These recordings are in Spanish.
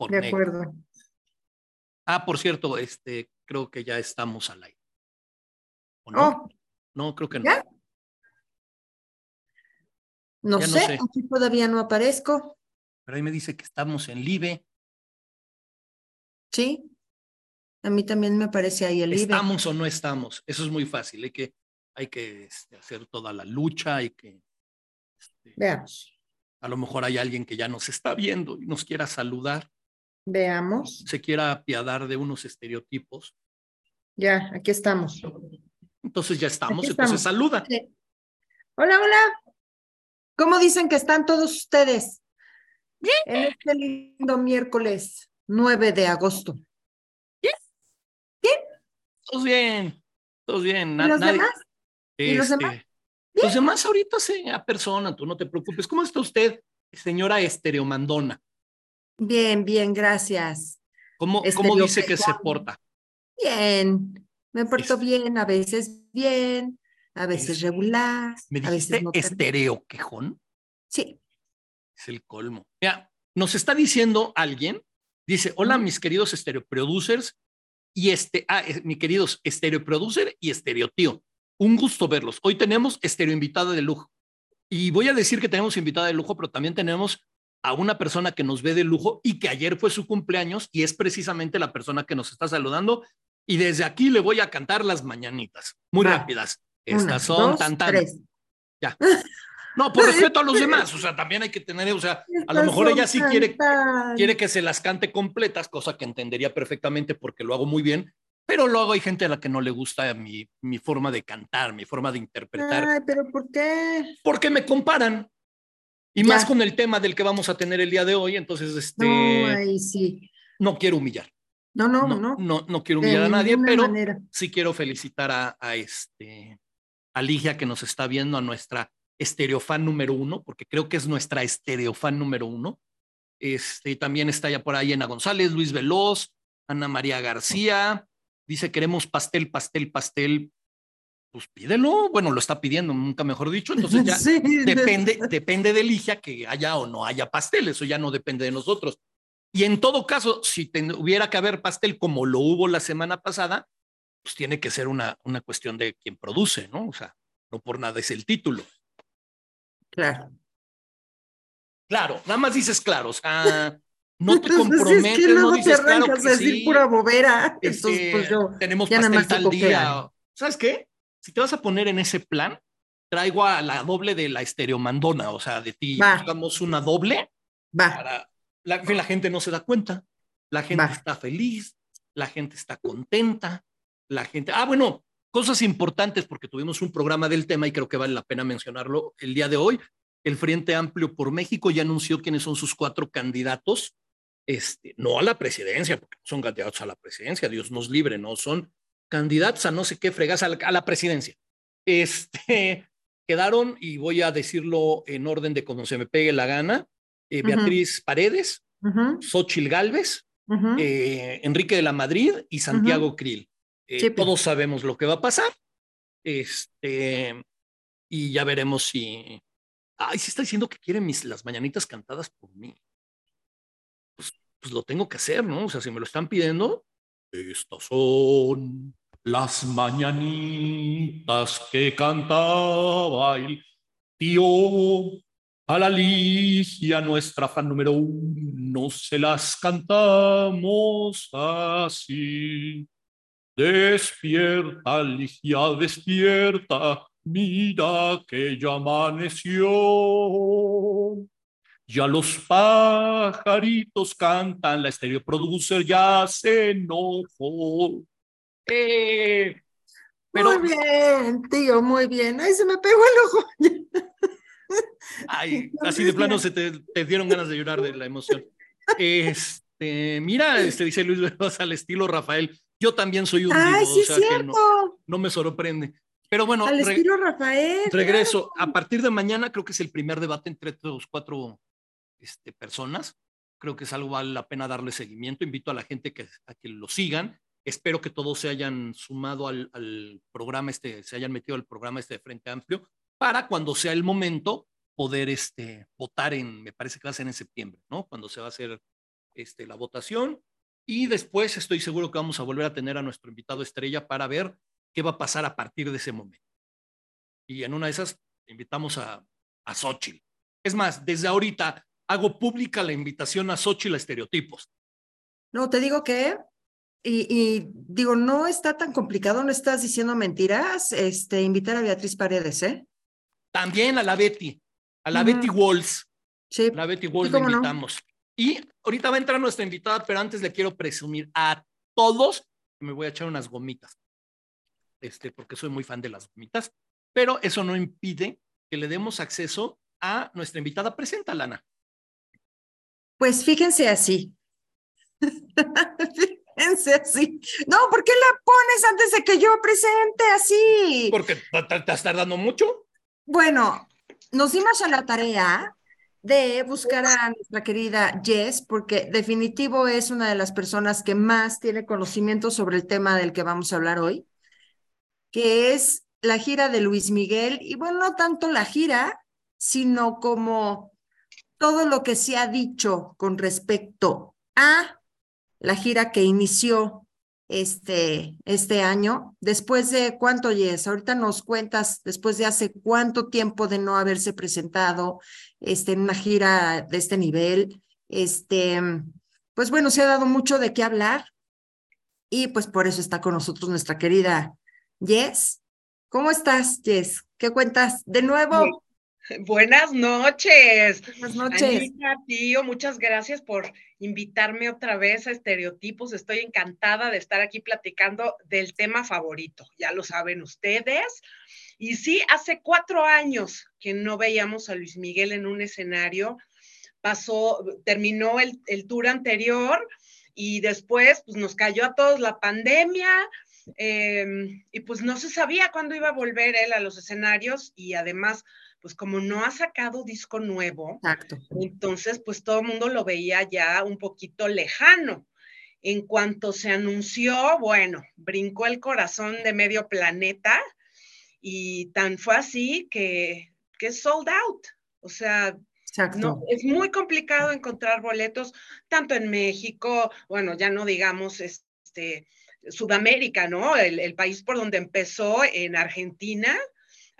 Por De negro. acuerdo. Ah, por cierto, este, creo que ya estamos al aire. ¿O no? Oh, no, creo que no. ¿ya? no Ya no sé, aquí todavía no aparezco. Pero ahí me dice que estamos en Live. Sí. A mí también me parece ahí el IBE. ¿Estamos o no estamos? Eso es muy fácil. Hay que, hay que este, hacer toda la lucha, hay que. este, Veamos. a lo mejor hay alguien que ya nos está viendo y nos quiera saludar, Veamos. se quiera apiadar de unos estereotipos. Ya, aquí estamos. Entonces ya estamos, Aquí entonces estamos. saluda. Sí. Hola, hola. ¿Cómo dicen que están todos ustedes? Bien. En este lindo miércoles 9 de agosto. Todos bien, todos bien. ¿Y los nadie- demás? ¿Y los demás? este, Los demás ahorita se apersonan, tú no te preocupes. ¿Cómo está usted, señora Estereomandona? Bien, bien, gracias. ¿Cómo, cómo dice que se porta? Bien. Me porto Es- bien, a veces bien, a veces Es- regular, ¿Me a veces no tan- estereoquejón? Sí. Es el colmo. Mira, nos está diciendo alguien, dice, hola mis queridos estereoproducers y este, ah, mis queridos estereoproducer y estereotío. Un gusto verlos. Hoy tenemos estereo invitada de lujo. Y voy a decir que tenemos invitada de lujo, pero también tenemos a una persona que nos ve de lujo y que ayer fue su cumpleaños y es precisamente la persona que nos está saludando. Y desde aquí le voy a cantar las mañanitas, muy Va. rápidas. Una, Estas son dos, tan tan. tres. No, por respeto a los demás, o sea, también hay que tener, o sea, a lo mejor ella sí quiere, quiere que se las cante completas, cosa que entendería perfectamente porque lo hago muy bien, pero luego hay gente a la que no le gusta mi, mi forma de cantar, mi forma de interpretar, Ay, pero ¿por qué? porque me comparan. Y Ya. más con el tema del que vamos a tener el día de hoy, entonces este, No, no, ahí sí. quiero humillar, No, no, no, no. no, no, quiero humillar a nadie, pero manera. sí quiero felicitar a, a este, a Ligia que nos está viendo, a nuestra estereofan número uno, porque creo que es nuestra estereofan número uno. Este, también está ya por ahí Ana González, Luis Veloz, Ana María García. Dice, queremos pastel, pastel, pastel. Pues pídelo. Bueno, lo está pidiendo, nunca mejor dicho. Entonces ya Sí, depende, depende de Ligia que haya o no haya pastel. Eso ya no depende de nosotros. Y en todo caso, si ten- hubiera que haber pastel como lo hubo la semana pasada, pues tiene que ser una, una cuestión de quien produce, ¿no? O sea, no por nada es el título. Claro. Claro, nada más dices claro, o sea, no te es que comprometes, no te dices claro que a decir sí, pura bobera. este, Entonces, pues yo. tenemos pastel tal día. ¿Sabes qué? Si te vas a poner en ese plan, traigo a la doble de la estereomandona, o sea, de ti, Va. buscamos una doble Va. para la, que la gente no se da cuenta, la gente Va. está feliz, la gente está contenta, la gente, ah, bueno, cosas importantes porque tuvimos un programa del tema y creo que vale la pena mencionarlo el día de hoy. El Frente Amplio por México ya anunció quiénes son sus cuatro candidatos, este, no a la presidencia, porque son candidatos a la presidencia, Dios nos libre, no son candidatos a no sé qué fregas a la, a la presidencia. Este, quedaron, y voy a decirlo en orden de como se me pegue la gana, eh. Beatriz Paredes, Ujú, Xochil Gálvez, eh, Enrique de la Madrid y Santiago Krill. Eh, Sí, pues. todos sabemos lo que va a pasar. Este, y ya veremos si. Ay, si está diciendo que quiere mis, las mañanitas cantadas por mí. Pues, pues lo tengo que hacer, ¿no? O sea, si me lo están pidiendo. Estas son las mañanitas que cantaba el tío a la Ligia, nuestra fan número uno, se las cantamos así. Despierta, Ligia, despierta, mira que ya amaneció. Ya los pajaritos cantan, la estéreo producer ya se enojó. Eh, pero, Muy bien, tío, muy bien. Ay, se me pegó el ojo. ay, así de plano se te, te dieron ganas de llorar de la emoción. Este, mira, este dice Luis Veloz al estilo Rafael. Yo también soy un Ay, sí, o es sea que cierto. no, no me sorprende. Pero bueno, Al re- estilo Rafael. regreso. A partir de mañana creo que es el primer debate entre los cuatro este, personas. Creo que es algo vale la pena darle seguimiento. Invito a la gente que, a que lo sigan. Espero que todos se hayan sumado al, programa este, se hayan metido al programa este de Frente Amplio para cuando sea el momento poder este, votar en, me parece que va a ser en septiembre, ¿no? Cuando se va a hacer este, la votación y después estoy seguro que vamos a volver a tener a nuestro invitado estrella para ver qué va a pasar a partir de ese momento. Y en una de esas invitamos a, a Xochitl. Es más, desde ahorita hago pública la invitación a Xochitl a estereotipos. No, te digo que, y, y, digo, no está tan complicado, no estás diciendo mentiras, este, invitar a Beatriz Paredes, ¿eh? También a la Betty, a la Betty Walls. Sí. La Betty Walls la invitamos. Y ahorita va a entrar nuestra invitada, pero antes le quiero presumir a todos que me voy a echar unas gomitas. Este, porque soy muy fan de las gomitas, pero eso no impide que le demos acceso a nuestra invitada. Presenta, Lana. Pues fíjense así. así. No, ¿por qué la pones antes de que yo presente así? Porque estás dando mucho. Bueno, nos dimos a la tarea de buscar a nuestra querida Jess, porque definitivo es una de las personas que más tiene conocimiento sobre el tema del que vamos a hablar hoy, que es la gira de Luis Miguel, y bueno, no tanto la gira, sino como todo lo que se ha dicho con respecto a la gira que inició este, este año, después de cuánto, Jess, ahorita nos cuentas, después de hace cuánto tiempo de no haberse presentado este, en una gira de este nivel, este, pues bueno, se ha dado mucho de qué hablar y pues por eso está con nosotros nuestra querida Jess. ¿Cómo estás, Jess? ¿Qué cuentas? De nuevo. Buenas noches. Buenas noches. Anita, tío, muchas gracias por invitarme otra vez a Estereotipos. Estoy encantada de estar aquí platicando del tema favorito. Ya lo saben ustedes. Y sí, hace cuatro años que no veíamos a Luis Miguel en un escenario. Pasó, terminó el, el tour anterior y después pues, nos cayó a todos la pandemia. Eh, y pues no se sabía cuándo iba a volver él a los escenarios y además pues como no ha sacado disco nuevo, Exacto. entonces pues todo el mundo lo veía ya un poquito lejano. En cuanto se anunció, bueno, brincó el corazón de medio planeta y tan fue así que, que sold out. O sea, no, es muy complicado encontrar boletos, tanto en México, bueno, ya no digamos este, Sudamérica, ¿no? El, el país por donde empezó en Argentina,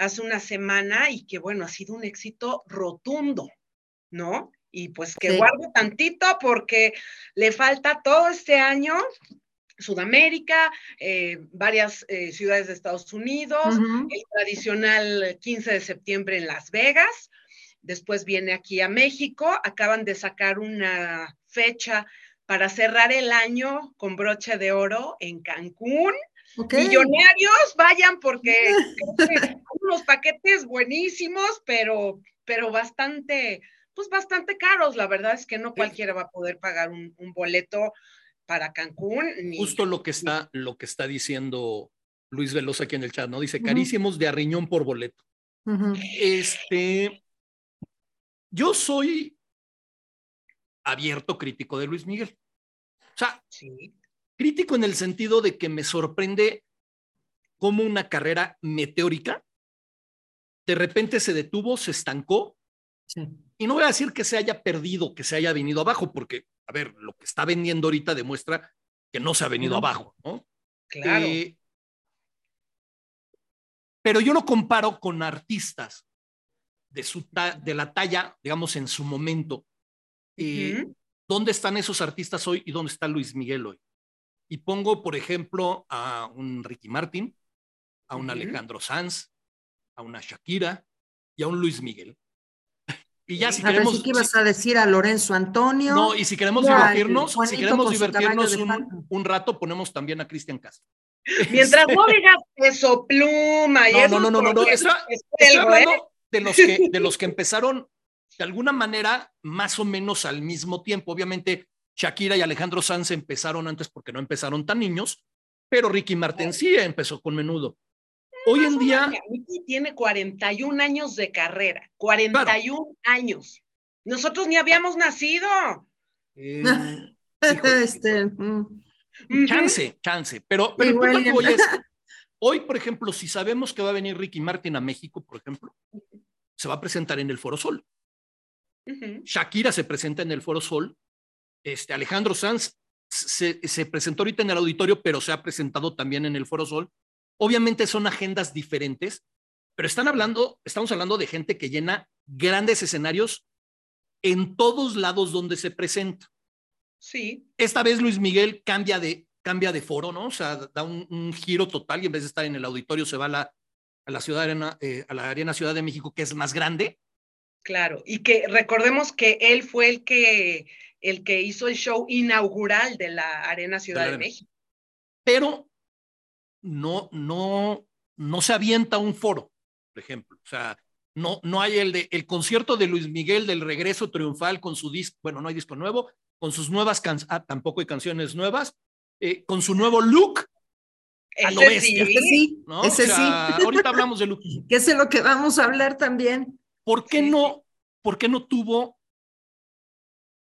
hace una semana y que bueno, ha sido un éxito rotundo, ¿no? Y pues que sí. guarde tantito porque le falta todo este año Sudamérica, eh, varias eh, ciudades de Estados Unidos, uh -huh. el tradicional 15 de septiembre en Las Vegas, después viene aquí a México, acaban de sacar una fecha para cerrar el año con broche de oro en Cancún. Okay. Millonarios, vayan porque unos paquetes buenísimos, pero, pero bastante, pues bastante caros. La verdad es que no cualquiera va a poder pagar un, un boleto para Cancún. Ni, Justo lo que está, lo que está diciendo Luis Velosa aquí en el chat, ¿no? Dice, carísimos uh -huh. de arriñón por boleto. Uh -huh. Este, yo soy abierto crítico de Luis Miguel. O sea, sí. Crítico en el sentido de que me sorprende cómo una carrera meteórica de repente se detuvo, se estancó. Sí. Y no voy a decir que se haya perdido, que se haya venido abajo, porque, a ver, lo que está vendiendo ahorita demuestra que no se ha venido no. abajo, ¿no? Claro. Eh, pero yo lo comparo con artistas de, su de la talla, digamos, en su momento. Eh, uh -huh. ¿Dónde están esos artistas hoy y dónde está Luis Miguel hoy? Y pongo, por ejemplo, a un Ricky Martin, a un uh -huh. Alejandro Sanz, a una Shakira y a un Luis Miguel. Y ya si a queremos. Ver, si ibas a decir a Lorenzo Antonio. No, y si queremos divertirnos, si queremos divertirnos un, un, rato, ponemos también a Cristian Castro. Mientras no digas eso, pluma y no, eso. No, no, no, no, no. Estoy, estoy hablando ¿eh? de los, que, de los que empezaron de alguna manera más o menos al mismo tiempo. Obviamente, Shakira y Alejandro Sanz empezaron antes porque no empezaron tan niños, pero Ricky Martin sí empezó con menudo. Hoy en día. Ricky tiene 41 años de carrera. 41 claro. años. Nosotros ni habíamos nacido. Eh, este, mm. Chance, chance. Pero, pero el punto que voy es, hoy, por ejemplo, si sabemos que va a venir Ricky Martin a México, por ejemplo, se va a presentar en el Foro Sol. Uh -huh. Shakira se presenta en el Foro Sol este, Alejandro Sanz se, se, presentó ahorita en el auditorio, pero se ha presentado también en el Foro Sol. Obviamente son agendas diferentes, pero están hablando, estamos hablando de gente que llena grandes escenarios en todos lados donde se presenta. Sí. Esta vez Luis Miguel cambia de, cambia de foro, ¿no? O sea, da un, un giro total y en vez de estar en el auditorio se va a la, a la, ciudad eh, a la Arena Ciudad de México, que es más grande. Claro, y que recordemos que él fue el que, el que hizo el show inaugural de la Arena Ciudad de, México. Pero no, no, no se avienta un foro, por ejemplo. O sea, no, no hay el de el concierto de Luis Miguel del regreso triunfal con su disco, bueno, no hay disco nuevo, con sus nuevas canciones, ah, tampoco hay canciones nuevas, eh, con su nuevo look. A lo bestia, sí, ese sí, ¿no? ese o sea, sí. Ahorita hablamos de look. que es de lo que vamos a hablar también. ¿Por qué Sí, no, por qué no tuvo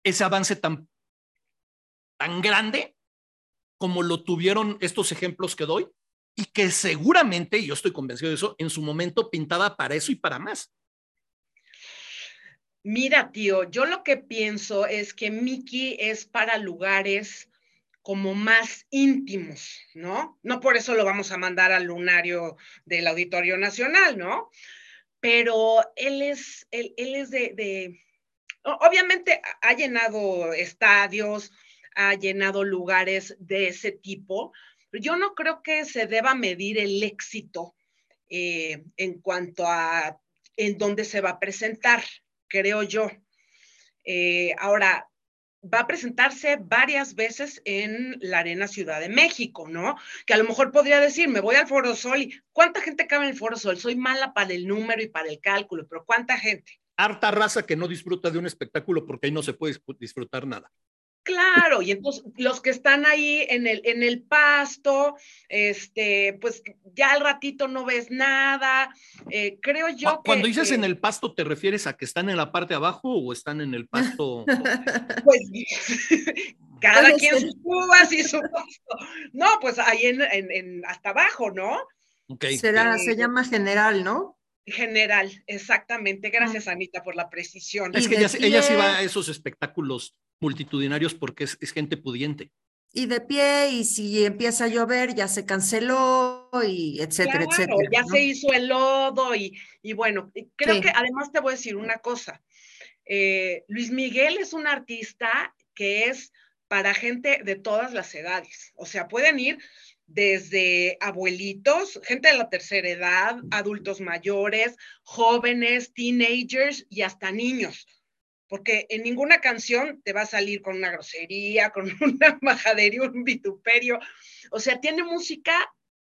ese avance tan, tan grande como lo tuvieron estos ejemplos que doy? Y que seguramente, y yo estoy convencido de eso, en su momento pintaba para eso y para más. Mira, tío, yo lo que pienso es que Mickey es para lugares como más íntimos, ¿no? No por eso lo vamos a mandar al lunario del Auditorio Nacional, ¿no? Pero él es, él, él es de, de, obviamente ha llenado estadios, ha llenado lugares de ese tipo, pero yo no creo que se deba medir el éxito eh, en cuanto a en dónde se va a presentar, creo yo. Eh, ahora, va a presentarse varias veces en la Arena Ciudad de México, ¿no? Que a lo mejor podría decir, me voy al Foro Sol y ¿cuánta gente cabe en el Foro Sol? Soy mala para el número y para el cálculo, pero ¿cuánta gente? Harta raza que no disfruta de un espectáculo porque ahí no se puede disfrutar nada. Claro, y entonces los que están ahí en el, en el pasto, este, pues ya al ratito no ves nada. Eh, creo yo Cuando que, dices que, en el pasto, ¿te refieres a que están en la parte de abajo o están en el pasto? Pues cada quien sus uvas y su pasto. No, pues ahí en, en, en hasta abajo, ¿no? Okay. Será, se llama general, ¿no? General, exactamente. Gracias, Anita, por la precisión. Es que ella, ella, sí va a esos espectáculos multitudinarios porque es, es, gente pudiente. Y de pie, y si empieza a llover, ya se canceló, y etcétera, claro, etcétera. Ya ¿no? se hizo el lodo, y, y bueno, creo sí. que además te voy a decir una cosa. Eh, Luis Miguel es un artista que es para gente de todas las edades. O sea, pueden ir desde abuelitos, gente de la tercera edad, adultos mayores, jóvenes, teenagers y hasta niños. Porque en ninguna canción te va a salir con una grosería, con una majadería, un vituperio. O sea, tiene música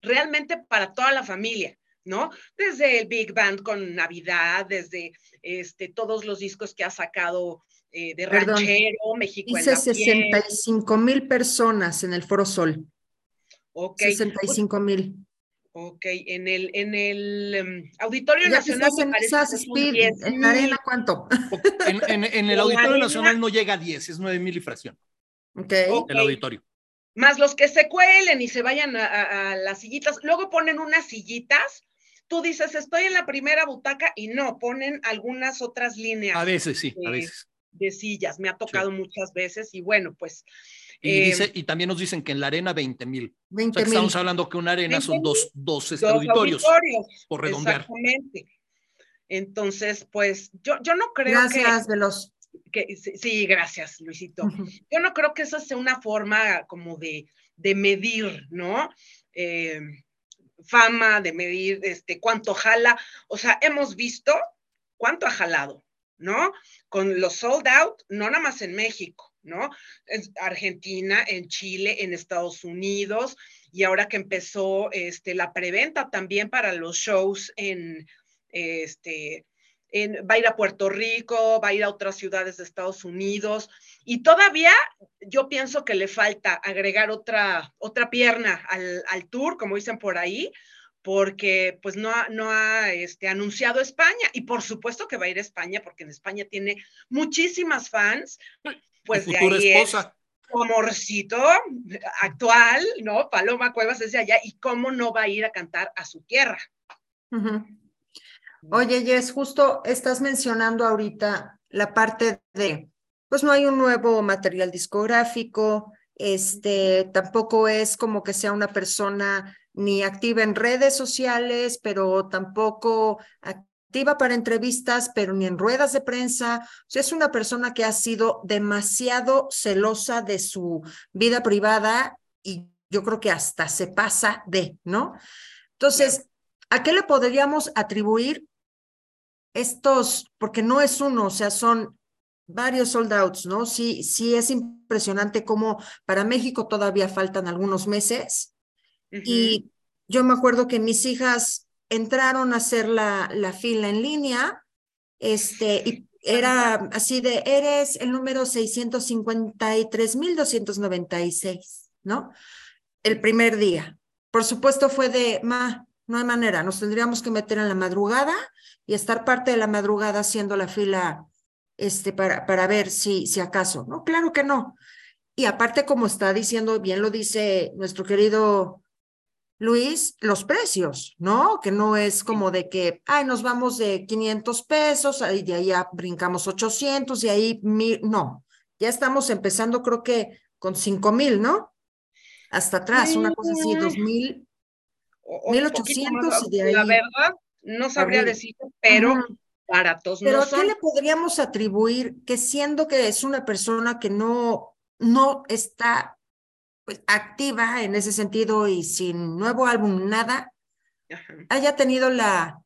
realmente para toda la familia, ¿no? Desde el Big Band con Navidad, desde este, todos los discos que ha sacado eh, de Perdón, ranchero, México Dice en la 65 mil personas en el Foro Sol. Ok. 65 mil. Ok, en el, en el um, Auditorio ya Nacional. En, esas speed, ¿En la arena cuánto? En, en, en el Auditorio Nacional no llega a 10, es 9 mil y fracción. Ok. El auditorio. Más los que se cuelen y se vayan a, a, a, las sillitas. Luego ponen unas sillitas. Tú dices, estoy en la primera butaca y no, ponen algunas otras líneas. A veces sí, de, a veces. De sillas. Me ha tocado sí. muchas veces y bueno, pues. Y, eh, dice, y, también nos dicen que en la arena 20 mil. O sea, estamos hablando que una arena son dos, dos, dos auditorios, auditorios, por redondear. Exactamente. Entonces, pues yo, yo no creo gracias, que... Veloz. Que, sí, gracias, Luisito. Uh -huh. Yo no creo que esa sea una forma como de, de medir, ¿no? Eh, fama, de medir este, cuánto jala. O sea, hemos visto cuánto ha jalado, ¿no? Con los sold out, no nada más en México, ¿no? En Argentina, en Chile, en Estados Unidos, y ahora que empezó este, la preventa también para los shows en, este, en, va a ir a Puerto Rico, va a ir a otras ciudades de Estados Unidos, y todavía yo pienso que le falta agregar otra, otra pierna al, al tour, como dicen por ahí, porque pues no ha, no ha este, anunciado España y por supuesto que va a ir a España porque en España tiene muchísimas fans, pues de ahí esposa. es amorcito actual, ¿no? Paloma Cuevas es de allá y cómo no va a ir a cantar a su tierra. Uh -huh. Oye, Jess, justo estás mencionando ahorita la parte de pues no hay un nuevo material discográfico, este, tampoco es como que sea una persona ni activa en redes sociales, pero tampoco activa para entrevistas, pero ni en ruedas de prensa. O sea, es una persona que ha sido demasiado celosa de su vida privada y yo creo que hasta se pasa de, ¿no? Entonces, ¿a qué le podríamos atribuir estos? Porque no es uno, o sea, son varios sold outs, ¿no? Sí, sí es impresionante cómo para México todavía faltan algunos meses. Y yo me acuerdo que mis hijas entraron a hacer la, la fila en línea, este, y era así de, eres el número 653.296, ¿no? El primer día. Por supuesto fue de, ma, no hay manera, nos tendríamos que meter en la madrugada y estar parte de la madrugada haciendo la fila este, para, para ver si, si acaso. No, claro que no. Y aparte, como está diciendo, bien lo dice nuestro querido Luis, los precios, ¿no? Que no es como de que, ay, nos vamos de 500 pesos, y de ahí ya brincamos 800 y ahí mil, no, ya estamos empezando creo que con 5 mil, ¿no? Hasta atrás, una cosa así, 2 mil, 1800 y de ahí. La verdad, no sabría decir, pero baratos pero no son. ¿qué le podríamos atribuir que siendo que es una persona que no, no está pues, activa en ese sentido y sin nuevo álbum, nada, haya tenido la,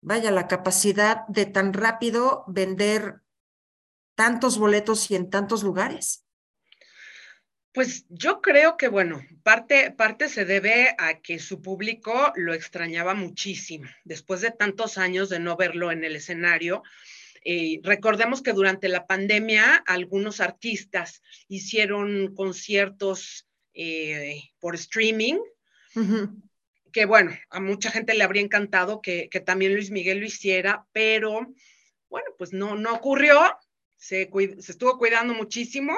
vaya, la capacidad de tan rápido vender tantos boletos y en tantos lugares? Pues yo creo que, bueno, parte, parte se debe a que su público lo extrañaba muchísimo. Después de tantos años de no verlo en el escenario, eh, recordemos que durante la pandemia algunos artistas hicieron conciertos eh, por streaming, que bueno, a mucha gente le habría encantado que, también Luis Miguel lo hiciera, pero bueno, pues no, no ocurrió, se, se estuvo cuidando muchísimo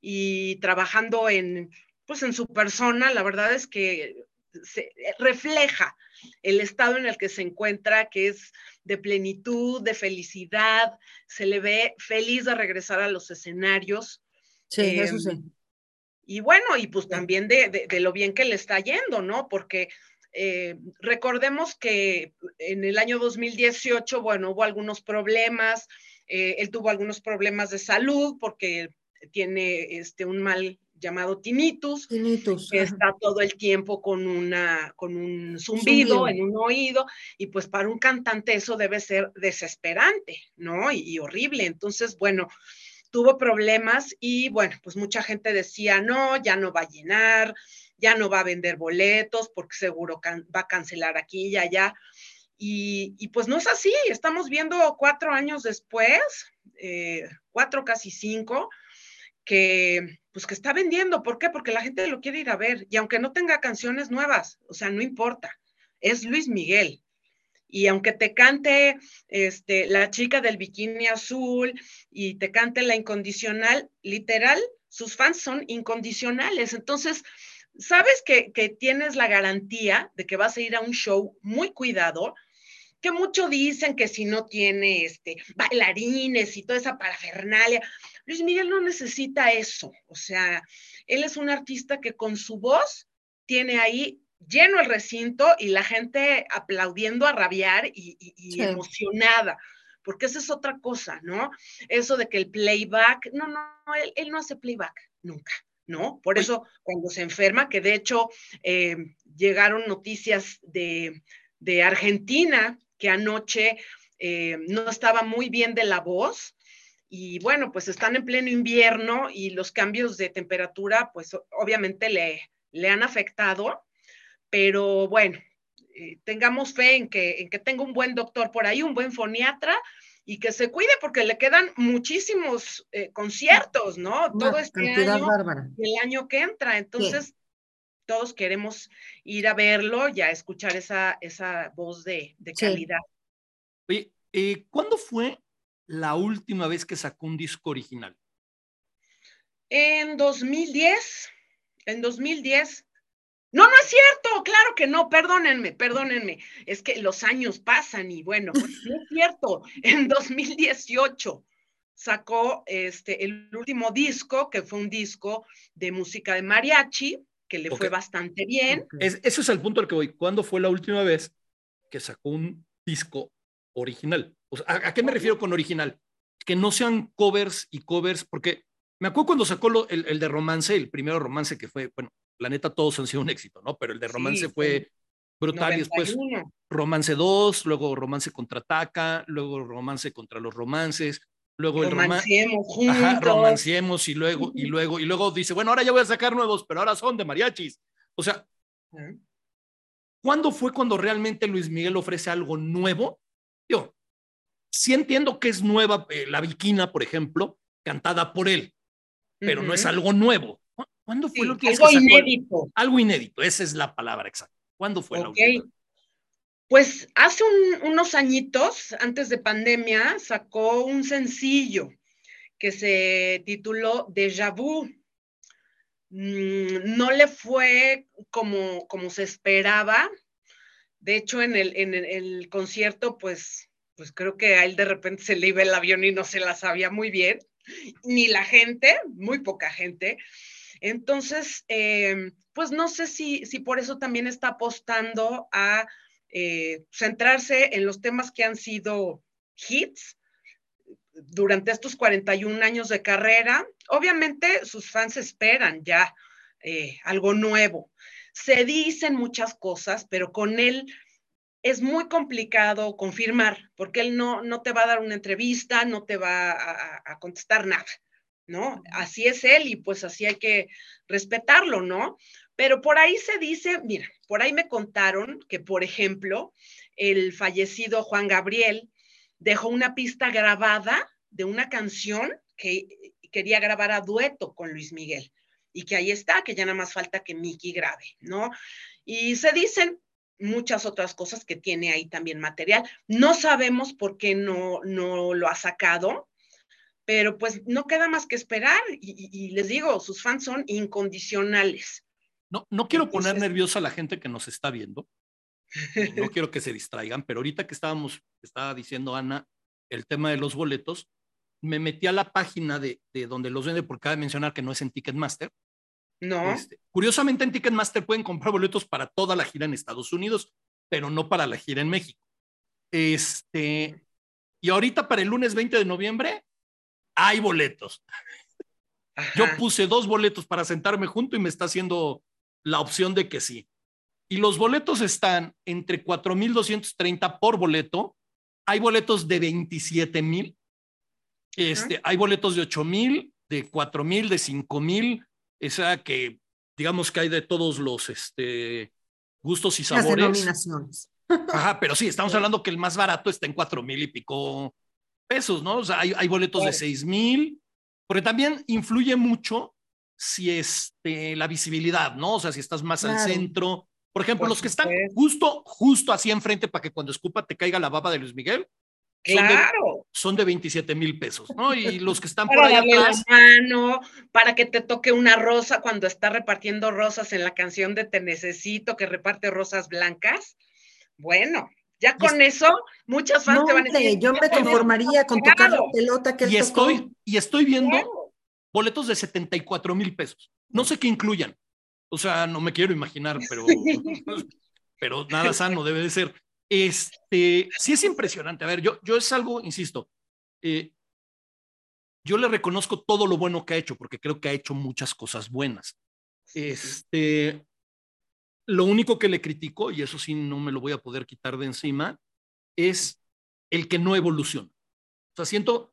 y trabajando en, pues en su persona, la verdad es que se refleja el estado en el que se encuentra, que es de plenitud, de felicidad, se le ve feliz de regresar a los escenarios. Sí, eso sí. Em, y bueno, y pues también de, lo bien que le está yendo, ¿no? Porque eh, recordemos que en el año 2018, bueno, hubo algunos problemas, eh, él tuvo algunos problemas de salud porque tiene este, un mal llamado tinnitus, que está todo el tiempo con, una, con un zumbido, en un oído, y pues para un cantante eso debe ser desesperante, ¿no? Y, horrible. Entonces, bueno, tuvo problemas y bueno, pues mucha gente decía, no, ya no va a llenar, ya no va a vender boletos porque seguro va a cancelar aquí y allá. Y, y, pues no es así, estamos viendo cuatro años después, eh, cuatro, casi cinco, que pues que está vendiendo. ¿Por qué? Porque la gente lo quiere ir a ver. Y aunque no tenga canciones nuevas, o sea, no importa. Es Luis Miguel. Y aunque te cante este, la chica del bikini azul y te cante la incondicional, literal, sus fans son incondicionales. Entonces, sabes que, que tienes la garantía de que vas a ir a un show muy cuidado, que mucho dicen que si no tiene este, bailarines y toda esa parafernalia, Luis Miguel no necesita eso, o sea, él es un artista que con su voz tiene ahí lleno el recinto y la gente aplaudiendo a rabiar y, emocionada, porque esa es otra cosa, ¿no? Eso de que el playback, no, no, él, no hace playback, nunca. ¿no? Por eso cuando se enferma, que de hecho eh, llegaron noticias de, Argentina, que anoche eh, no estaba muy bien de la voz, y bueno, pues están en pleno invierno y los cambios de temperatura, pues obviamente le, le han afectado, pero bueno, eh, tengamos fe en que, en que tenga un buen doctor por ahí, un buen foniatra y que se cuide porque le quedan muchísimos eh, conciertos, ¿no? Todo este año, el año que entra, entonces todos queremos ir a verlo y a escuchar esa, esa voz de, calidad. Oye, eh, ¿cuándo fue la última vez que sacó un disco original? En 2010, en 2010. No, no es cierto, claro que no, perdónenme, perdónenme. Es que los años pasan y bueno, no es cierto, en 2018. sacó este, el último disco, que fue un disco de música de mariachi, que le fue bastante bien. Es, eso es el punto al que voy. ¿Cuándo fue la última vez que sacó un disco original? ¿A, qué me refiero con original? Que no sean covers y covers, porque me acuerdo cuando sacó el, de romance, el primero romance que fue, bueno, la neta todos han sido un éxito, ¿no? Pero el de romance fue brutal y después romance 2, luego romance contraataca, luego romance contra los romances, luego el romance Ajá, romanciemos y luego, y luego, y luego dice, bueno, ahora ya voy a sacar nuevos, pero ahora son de mariachis. O sea, ¿cuándo fue cuando realmente Luis Miguel ofrece algo nuevo? Yo sí entiendo que es nueva eh, la Viquina, por ejemplo, cantada por él, pero no es algo nuevo. ¿Cuándo fue lo que Algo inédito. Algo inédito, esa es la palabra exacta. ¿Cuándo fue la última? Pues hace unos añitos, antes de pandemia, sacó un sencillo que se tituló Déjà Vu. Mm, no le fue como, como se esperaba. De hecho, en el, en el concierto, pues, pues creo que a él de repente se le iba el avión y no se la sabía muy bien, ni la gente, muy poca gente. Entonces, eh, pues no sé si, si por eso también está apostando a eh, centrarse en los temas que han sido hits durante estos 41 años de carrera. Obviamente sus fans esperan ya eh, algo nuevo. Se dicen muchas cosas, pero con él es muy complicado confirmar, porque él no, no te va a dar una entrevista, no te va a, a, contestar nada, ¿no? Así es él y pues así hay que respetarlo, ¿no? Pero por ahí se dice, mira, por ahí me contaron que, por ejemplo, el fallecido Juan Gabriel dejó una pista grabada de una canción que quería grabar a dueto con Luis Miguel y que ahí está, que ya nada más falta que Mickey grabe, ¿no? Y se dicen muchas otras cosas que tiene ahí también material. No sabemos por qué no, no lo ha sacado, pero pues no queda más que esperar y, y les digo, sus fans son incondicionales. No, no quiero poner nerviosa a la gente que nos está viendo. No quiero que se distraigan, pero ahorita que estábamos, estaba diciendo Ana, el tema de los boletos, me metí a la página de, de donde los vende, porque cabe mencionar que no es en Ticketmaster. No. Este, curiosamente en Ticketmaster pueden comprar boletos para toda la gira en Estados Unidos, pero no para la gira en México. Este, y ahorita para el lunes 20 de noviembre hay boletos. Yo puse dos boletos para sentarme junto y me está haciendo la opción de que sí. Y los boletos están entre 4.230 por boleto. Hay boletos de 27.000. Este, Hay boletos de 8.000, de 4.000, de 5.000. Esa que, digamos que hay de todos los este, gustos y sabores. Las denominaciones. Ajá, pero sí, estamos hablando que el más barato está en 4.000 y pico pesos, ¿no? O sea, hay, hay boletos de 6.000, porque también influye mucho si este, la visibilidad, ¿no? O sea, si estás más al centro. Por ejemplo, los que están justo, justo así enfrente para que cuando escupa te caiga la baba de Luis Miguel. Claro. Son de, 27 mil pesos, ¿no? Y los que están por allá atrás. La mano, para que te toque una rosa cuando está repartiendo rosas en la canción de Te Necesito, que reparte rosas blancas. Bueno, ya con eso, muchas fans te van a decir. Yo me conformaría con tocar la pelota que él y estoy Y estoy viendo boletos de 74 mil pesos. No sé qué incluyan. O sea, no me quiero imaginar, pero, pero nada sano debe de ser. Este, sí es impresionante. A ver, yo, yo es algo, insisto, eh, yo le reconozco todo lo bueno que ha hecho, porque creo que ha hecho muchas cosas buenas. Este, lo único que le critico, y eso sí no me lo voy a poder quitar de encima, es el que no evoluciona. O sea, siento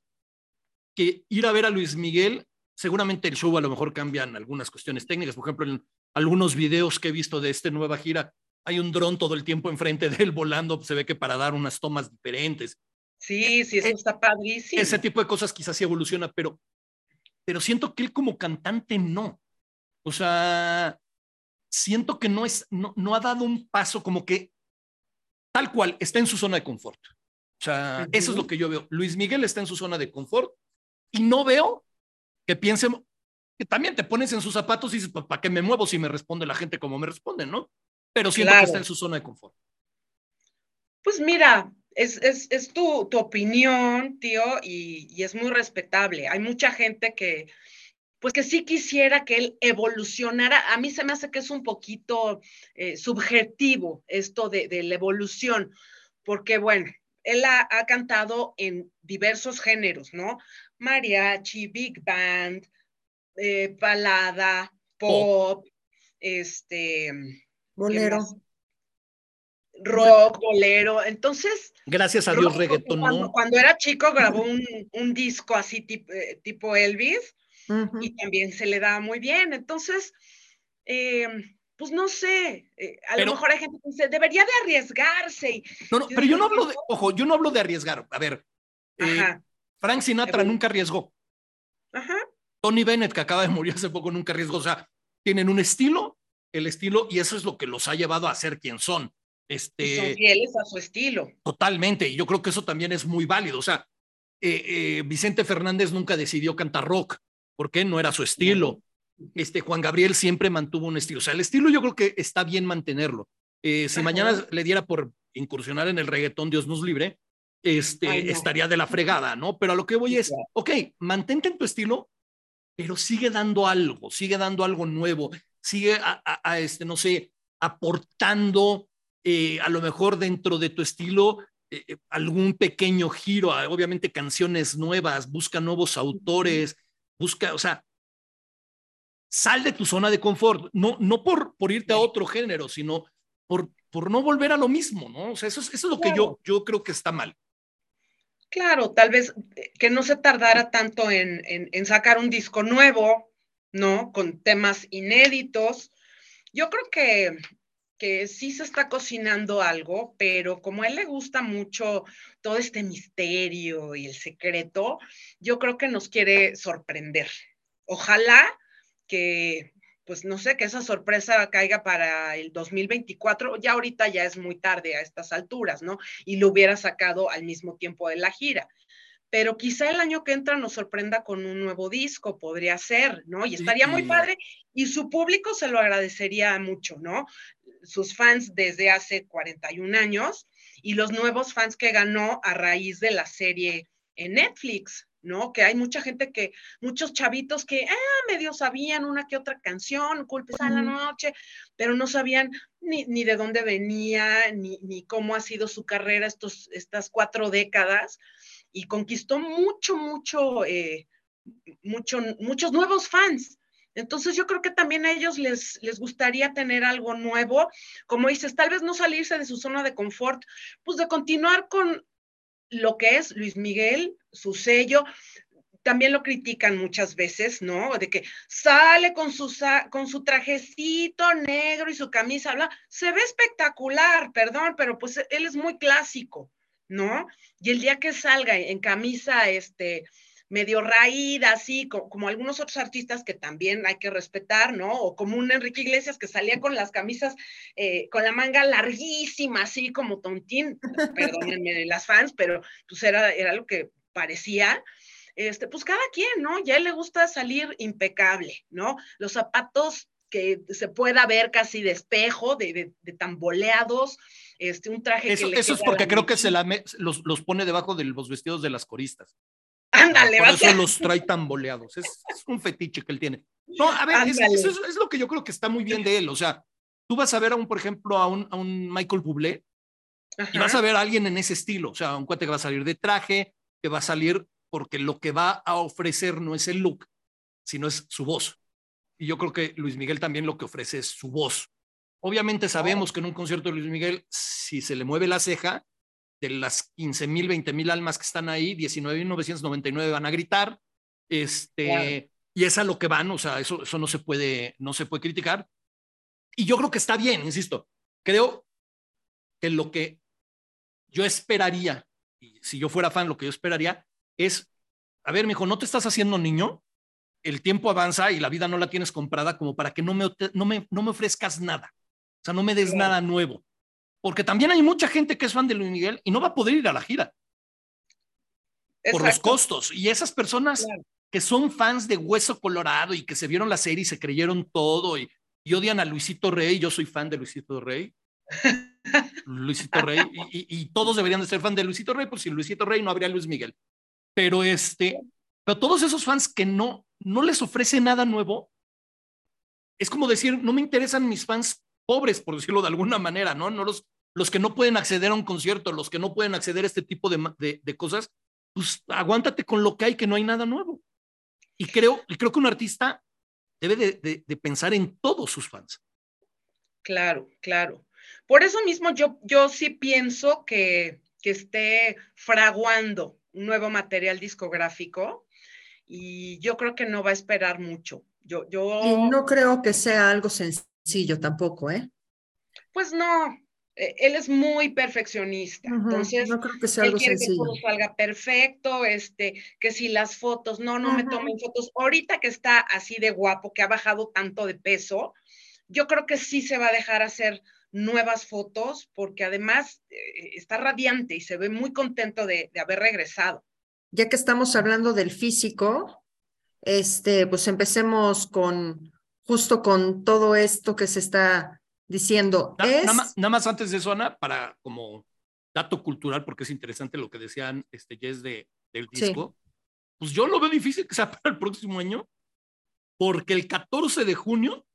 que ir a ver a Luis Miguel seguramente el show a lo mejor cambian algunas cuestiones técnicas. Por ejemplo, en algunos videos que he visto de esta nueva gira, hay un dron todo el tiempo enfrente de él volando, se ve que para dar unas tomas diferentes. Sí, sí, eso está padrísimo. Ese tipo de cosas quizás sí evoluciona, pero, pero siento que él como cantante no. O sea, siento que no, es, no, no ha dado un paso como que tal cual está en su zona de confort. O sea, eso es lo que yo veo. Luis Miguel está en su zona de confort y no veo que piensen, que también te pones en sus zapatos y dices, pues, ¿para qué me muevo si me responde la gente como me responde, no? Pero siento que está en su zona de confort. Pues mira, es, es, es tu, tu, opinión, tío, y, y, es muy respetable. Hay mucha gente que, pues que sí quisiera que él evolucionara. A mí se me hace que es un poquito eh, subjetivo esto de, de, la evolución, porque bueno, él ha, ha, cantado en diversos géneros, ¿no? Mariachi, big band, eh, balada, pop, este... Bolero. Rock, bolero. Entonces. Gracias a Dios, reggaetón. Cuando, cuando, era chico grabó un, un disco así tipo, eh, tipo Elvis uh -huh. y también se le daba muy bien. Entonces, eh, pues no sé, eh, a pero, lo mejor hay gente que dice, debería de arriesgarse. Y, no, no, pero yo no hablo de, ojo, yo no hablo de arriesgar. A ver, eh, Frank Sinatra nunca arriesgó. Ajá. Tony Bennett, que acaba de morir hace poco, nunca arriesgó. O sea, tienen un estilo, el estilo, y eso es lo que los ha llevado a ser quien son. Este, son fieles a su estilo. Totalmente, y yo creo que eso también es muy válido. O sea, eh, eh, Vicente Fernández nunca decidió cantar rock, porque no era su estilo. Este, Juan Gabriel siempre mantuvo un estilo. O sea, el estilo yo creo que está bien mantenerlo. Eh, si mañana le diera por incursionar en el reggaetón, Dios nos libre, este, Ay, no. estaría de la fregada, ¿no? Pero a lo que voy es, ok, mantente en tu estilo, pero sigue dando algo, sigue dando algo nuevo, sigue a, a, a este, no sé, aportando eh, a lo mejor dentro de tu estilo eh, algún pequeño giro, obviamente canciones nuevas, busca nuevos autores, busca, o sea, sal de tu zona de confort, no, no por, por irte a otro género, sino por, por no volver a lo mismo, ¿no? O sea, eso es, eso es lo claro. que yo, yo creo que está mal. Claro, tal vez eh, que no se tardara tanto en, en, en sacar un disco nuevo, ¿no? Con temas inéditos. Yo creo que que sí se está cocinando algo, pero como a él le gusta mucho todo este misterio y el secreto, yo creo que nos quiere sorprender. Ojalá que, pues no sé, que esa sorpresa caiga para el 2024, ya ahorita ya es muy tarde a estas alturas, ¿no? Y lo hubiera sacado al mismo tiempo de la gira pero quizá el año que entra nos sorprenda con un nuevo disco, podría ser, ¿no? Y estaría muy padre y su público se lo agradecería mucho, ¿no? Sus fans desde hace 41 años y los nuevos fans que ganó a raíz de la serie en Netflix, ¿no? Que hay mucha gente que, muchos chavitos que, ah, medio sabían una que otra canción, Culpes a la noche, pero no sabían ni, ni de dónde venía, ni, ni cómo ha sido su carrera estos, estas cuatro décadas y conquistó mucho, mucho, eh, mucho, muchos nuevos fans. Entonces yo creo que también a ellos les, les gustaría tener algo nuevo, como dices, tal vez no salirse de su zona de confort, pues de continuar con lo que es Luis Miguel, su sello. También lo critican muchas veces, ¿no? De que sale con su, con su trajecito negro y su camisa, bla. se ve espectacular, perdón, pero pues él es muy clásico. ¿No? Y el día que salga en camisa, este, medio raída, así, como, algunos otros artistas que también hay que respetar, ¿no? O como un Enrique Iglesias que salía con las camisas, eh, con la manga larguísima, así como tontín, perdónenme las fans, pero pues era, era lo que parecía. Este, pues cada quien, ¿no? Ya le gusta salir impecable, ¿no? Los zapatos que se pueda ver casi de espejo, de, de, de tan boleados, este, un traje eso, que eso es porque creo que se la me, los, los, pone debajo de los vestidos de las coristas. Ándale, Por eso los trae tan boleados. Es, es, un fetiche que él tiene. No, a ver, es, eso es, es, lo que yo creo que está muy bien de él. O sea, tú vas a ver a un, por ejemplo, a un, a un Michael Bublé Ajá. y vas a ver a alguien en ese estilo. O sea, un cuate que va a salir de traje, que va a salir porque lo que va a ofrecer no es el look, sino es su voz. Y yo creo que Luis Miguel también lo que ofrece es su voz. Obviamente sabemos que en un concierto de Luis Miguel, si se le mueve la ceja, de las 15 mil, 20 mil almas que están ahí, 19.999 van a gritar, este, y es a lo que van, o sea, eso, eso no, se puede, no se puede criticar. Y yo creo que está bien, insisto, creo que lo que yo esperaría, y si yo fuera fan, lo que yo esperaría es, a ver, mijo, ¿no te estás haciendo niño? El tiempo avanza y la vida no la tienes comprada como para que no me, no me, no me ofrezcas nada. O sea, no me des nada nuevo. Porque también hay mucha gente que es fan de Luis Miguel y no va a poder ir a la gira. Exacto. Por los costos. Y esas personas claro. que son fans de Hueso Colorado y que se vieron la serie y se creyeron todo y, y odian a Luisito Rey, yo soy fan de Luisito Rey. Luisito Rey, y, todos deberían de ser fan de Luisito Rey, por si Luisito Rey no habría Luis Miguel. Pero este, pero todos esos fans que no, no les ofrece nada nuevo, es como decir, no me interesan mis fans pobres, por decirlo de alguna manera, ¿no? No los, los que no pueden acceder a un concierto, los que no pueden acceder a este tipo de, de, cosas, pues aguántate con lo que hay, que no hay nada nuevo. Y creo, y creo que un artista debe de, pensar en todos sus fans. Claro, claro. Por eso mismo yo, yo sí pienso que, que esté fraguando un nuevo material discográfico y yo creo que no va a esperar mucho. Yo, yo... Y no creo que sea algo sencillo tampoco, ¿eh? Pues no, e, él es muy perfeccionista, entonces no creo que sea algo sencillo. que todo salga perfecto, este, que si las fotos, no, no me tomen fotos. Ahorita que está así de guapo, que ha bajado tanto de peso, yo creo que sí se va a dejar hacer nuevas fotos porque además eh, está radiante y se ve muy contento de, haber regresado. Ya que estamos hablando del físico, este, pues empecemos con justo con todo esto que se está diciendo. nada, más, antes de eso, Ana, para como dato cultural, porque es interesante lo que decían este Jess de, del disco, pues yo lo veo difícil que sea para el próximo año, porque el 14 de junio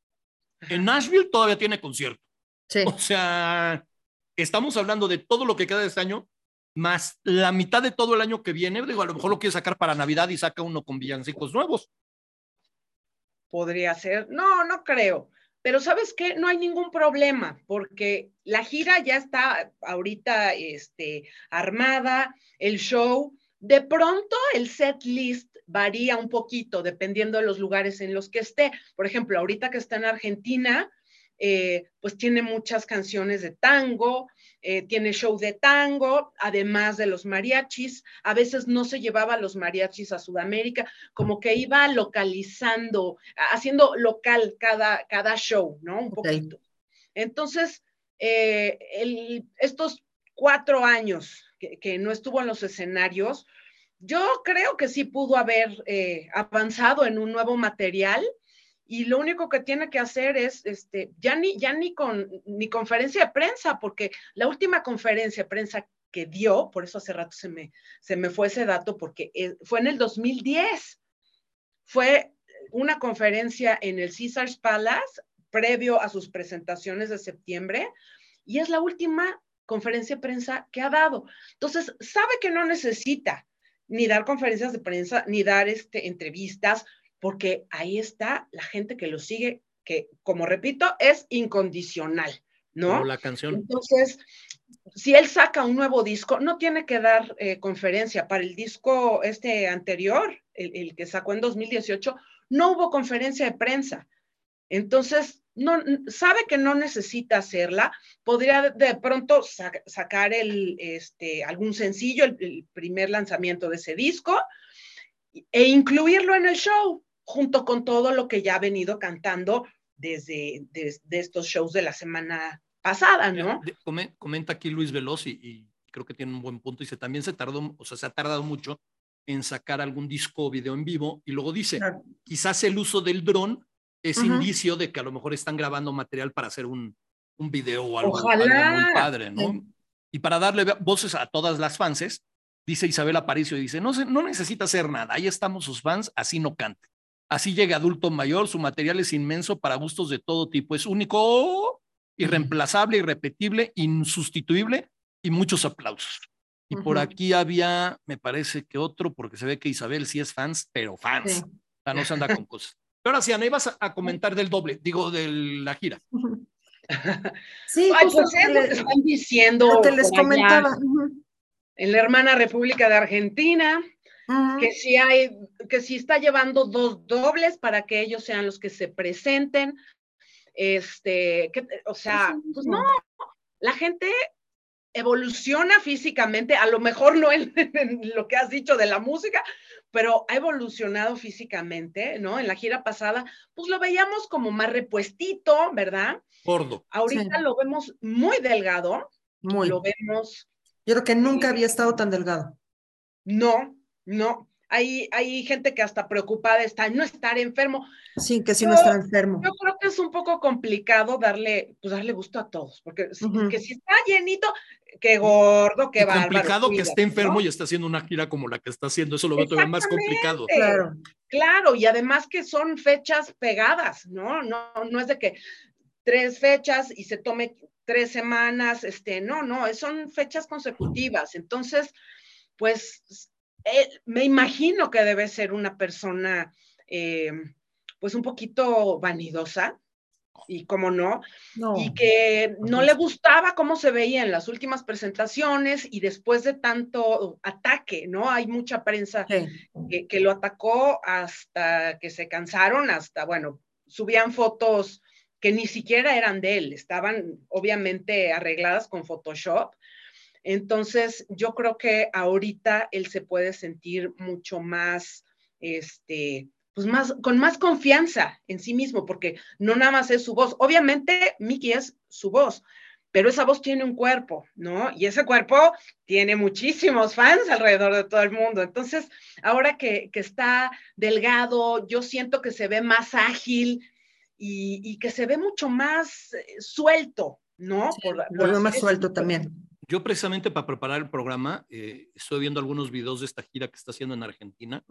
en Nashville todavía tiene concierto. O sea, estamos hablando de todo lo que queda de este año, más la mitad de todo el año que viene. Digo, a lo mejor lo quiere sacar para Navidad y saca uno con villancicos nuevos. Podría ser. No, no creo. Pero sabes qué, no hay ningún problema, porque la gira ya está ahorita este, armada, el show. De pronto el set list varía un poquito dependiendo de los lugares en los que esté. Por ejemplo, ahorita que está en Argentina, eh, pues tiene muchas canciones de tango, eh, tiene show de tango, además de los mariachis. A veces no se llevaba los mariachis a Sudamérica, como que iba localizando, haciendo local cada, cada show, ¿no? Un poquito. Entonces, eh, estos cuatro años que, que, no estuvo en los escenarios, yo creo que sí pudo haber avanzado en un nuevo material y lo único que tiene que hacer es, este, ya ni, ya ni con ni conferencia de prensa, porque la última conferencia de prensa que dio, por eso hace rato se me, se me fue ese dato, porque eh, fue en el 2010, fue una conferencia en el Caesars Palace previo a sus presentaciones de septiembre, y es la última conferencia de prensa que ha dado. Entonces, sabe que no necesita ni dar conferencias de prensa, ni dar este, entrevistas, porque ahí está la gente que lo sigue, que, como repito, es incondicional, ¿no? la canción. Entonces, si él saca un nuevo disco, no tiene que dar eh, conferencia. Para el disco este anterior, el, que sacó en 2018, no hubo conferencia de prensa. Entonces, no, sabe que no necesita hacerla, podría de pronto sacar el, este, algún sencillo, el, el, primer lanzamiento de ese disco, e incluirlo en el show junto con todo lo que ya ha venido cantando desde, estos shows de la semana pasada, ¿no? Comenta aquí Luis Veloz y, creo que tiene un buen punto. Dice, también se tardó, o sea, se ha tardado mucho en sacar algún disco o video en vivo. Y luego dice, quizás el uso del dron es indicio de que a lo mejor están grabando material para hacer un, un video o algo, muy padre, ¿no? Y para darle voces a todas las fans, dice Isabel Aparicio, dice, no, no necesita hacer nada, ahí estamos sus fans, así no cante. Así llega adulto mayor, su material es inmenso para gustos de todo tipo, es único, irreemplazable, irrepetible, insustituible y muchos aplausos. Y por aquí había, me parece que otro, porque se ve que Isabel sí es fans, pero fans. O sea, no se anda con cosas. Pero ahora sí, Ana, ibas a, comentar del doble, digo, de la gira. Sí, Ay, pues es lo que están diciendo. Te les comentaba. En la hermana República de Argentina, que si hay, que si está llevando dos dobles para que ellos sean los que se presenten, este, o sea, pues no, la gente evoluciona físicamente, a lo mejor no en, lo que has dicho de la música, pero ha evolucionado físicamente, ¿no? En la gira pasada, pues lo veíamos como más repuestito, ¿verdad? Gordo. Ahorita lo vemos muy delgado. Muy. Lo vemos. Yo creo que nunca había estado tan delgado. No, no, hay, hay gente que hasta preocupada está en no estar enfermo. Sí, que si no está enfermo. Yo creo que es un poco complicado darle, pues darle gusto a todos, porque que si está llenito, qué gordo, qué bárbaro. complicado que esté enfermo y esté haciendo una gira como la que está haciendo, eso lo veo todavía más complicado. Claro. Claro, y además que son fechas pegadas, ¿no? No, no es de que tres fechas y se tome tres semanas, este, no, no, son fechas consecutivas. Entonces, pues, eh, me imagino que debe ser una persona, eh, pues, un poquito vanidosa, y cómo no, y que no le gustaba cómo se veía en las últimas presentaciones y después de tanto ataque, ¿no? Hay mucha prensa que, que, lo atacó hasta que se cansaron, hasta, bueno, subían fotos que ni siquiera eran de él, estaban obviamente arregladas con Photoshop. Entonces, yo creo que ahorita él se puede sentir mucho más, este, pues más, con más confianza en sí mismo, porque no nada más es su voz. Obviamente, Mickey es su voz, pero esa voz tiene un cuerpo, ¿no? Y ese cuerpo tiene muchísimos fans alrededor de todo el mundo. Entonces, ahora que, está delgado, yo siento que se ve más ágil y, que se ve mucho más eh, suelto, ¿no? lo veo más suelto también. Yo precisamente para preparar el programa eh, estoy viendo algunos videos de esta gira que está haciendo en Argentina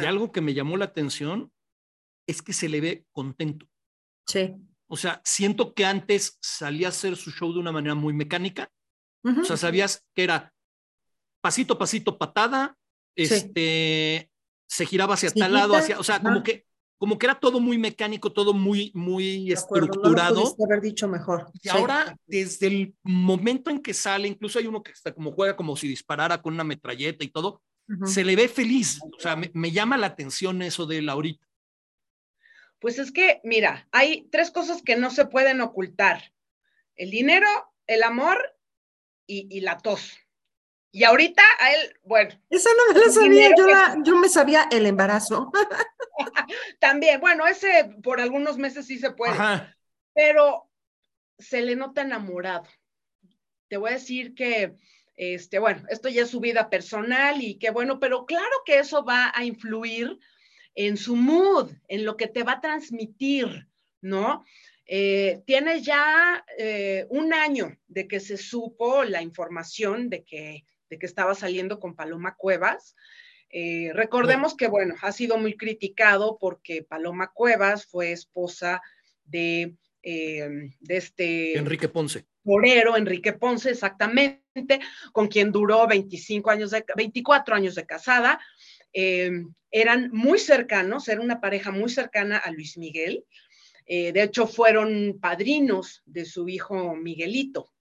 y algo que me llamó la atención es que se le ve contento. Sí. O sea, siento que antes salía a hacer su show de una manera muy mecánica. O sea, sabías que era pasito, pasito, patada, este, se giraba hacia tal lado, hacia, o sea, como que como que era todo muy mecánico, todo muy, muy estructurado. No haber dicho mejor. Y ahora, desde el momento en que sale, incluso hay uno que está como juega como si disparara con una metralleta y todo, se le ve feliz. O sea, me, llama la atención eso de él ahorita. Pues es que, mira, hay tres cosas que no se pueden ocultar. El dinero, el amor y la tos. Y ahorita a él, bueno. Esa no me la sabía, yo, yo me sabía el embarazo. También, bueno, ese por algunos meses sí se puede, pero se le nota enamorado. Te voy a decir que, este, bueno, esto ya es su vida personal y qué bueno, pero claro que eso va a influir en su mood, en lo que te va a transmitir, ¿no? Eh, tiene ya eh, un año de que se supo la información de que de que estaba saliendo con Paloma Cuevas. Eh, recordemos que, bueno, ha sido muy criticado porque Paloma Cuevas fue esposa de, eh, de este... Enrique Ponce. Morero, Enrique Ponce, exactamente, con quien duró 25 años de, 24 años de casada. Eh, eran muy cercanos, era una pareja muy cercana a Luis Miguel. de hecho, fueron padrinos de su hijo Miguelito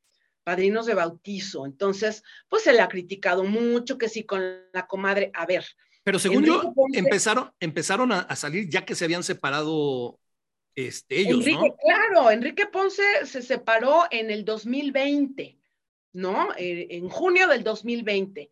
padrinos de bautizo. Entonces, pues se le ha criticado mucho que sí con la comadre. A ver. Pero según yo, empezaron, empezaron a, salir ya que se habían separado este, ellos, Enrique, Claro, Enrique Ponce se separó en el 2020, ¿no? Eh, en junio del 2020.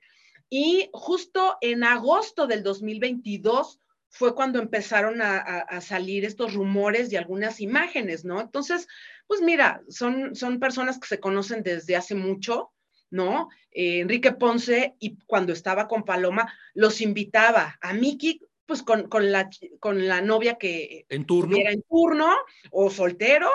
Y justo en agosto del 2022 fue cuando empezaron a, salir estos rumores y algunas imágenes, ¿no? Entonces, pues mira, son, son personas que se conocen desde hace mucho, ¿no? Eh, Enrique Ponce, y cuando estaba con Paloma, los invitaba a Miki, pues con, la, con la novia que en turno. era en turno o soltero,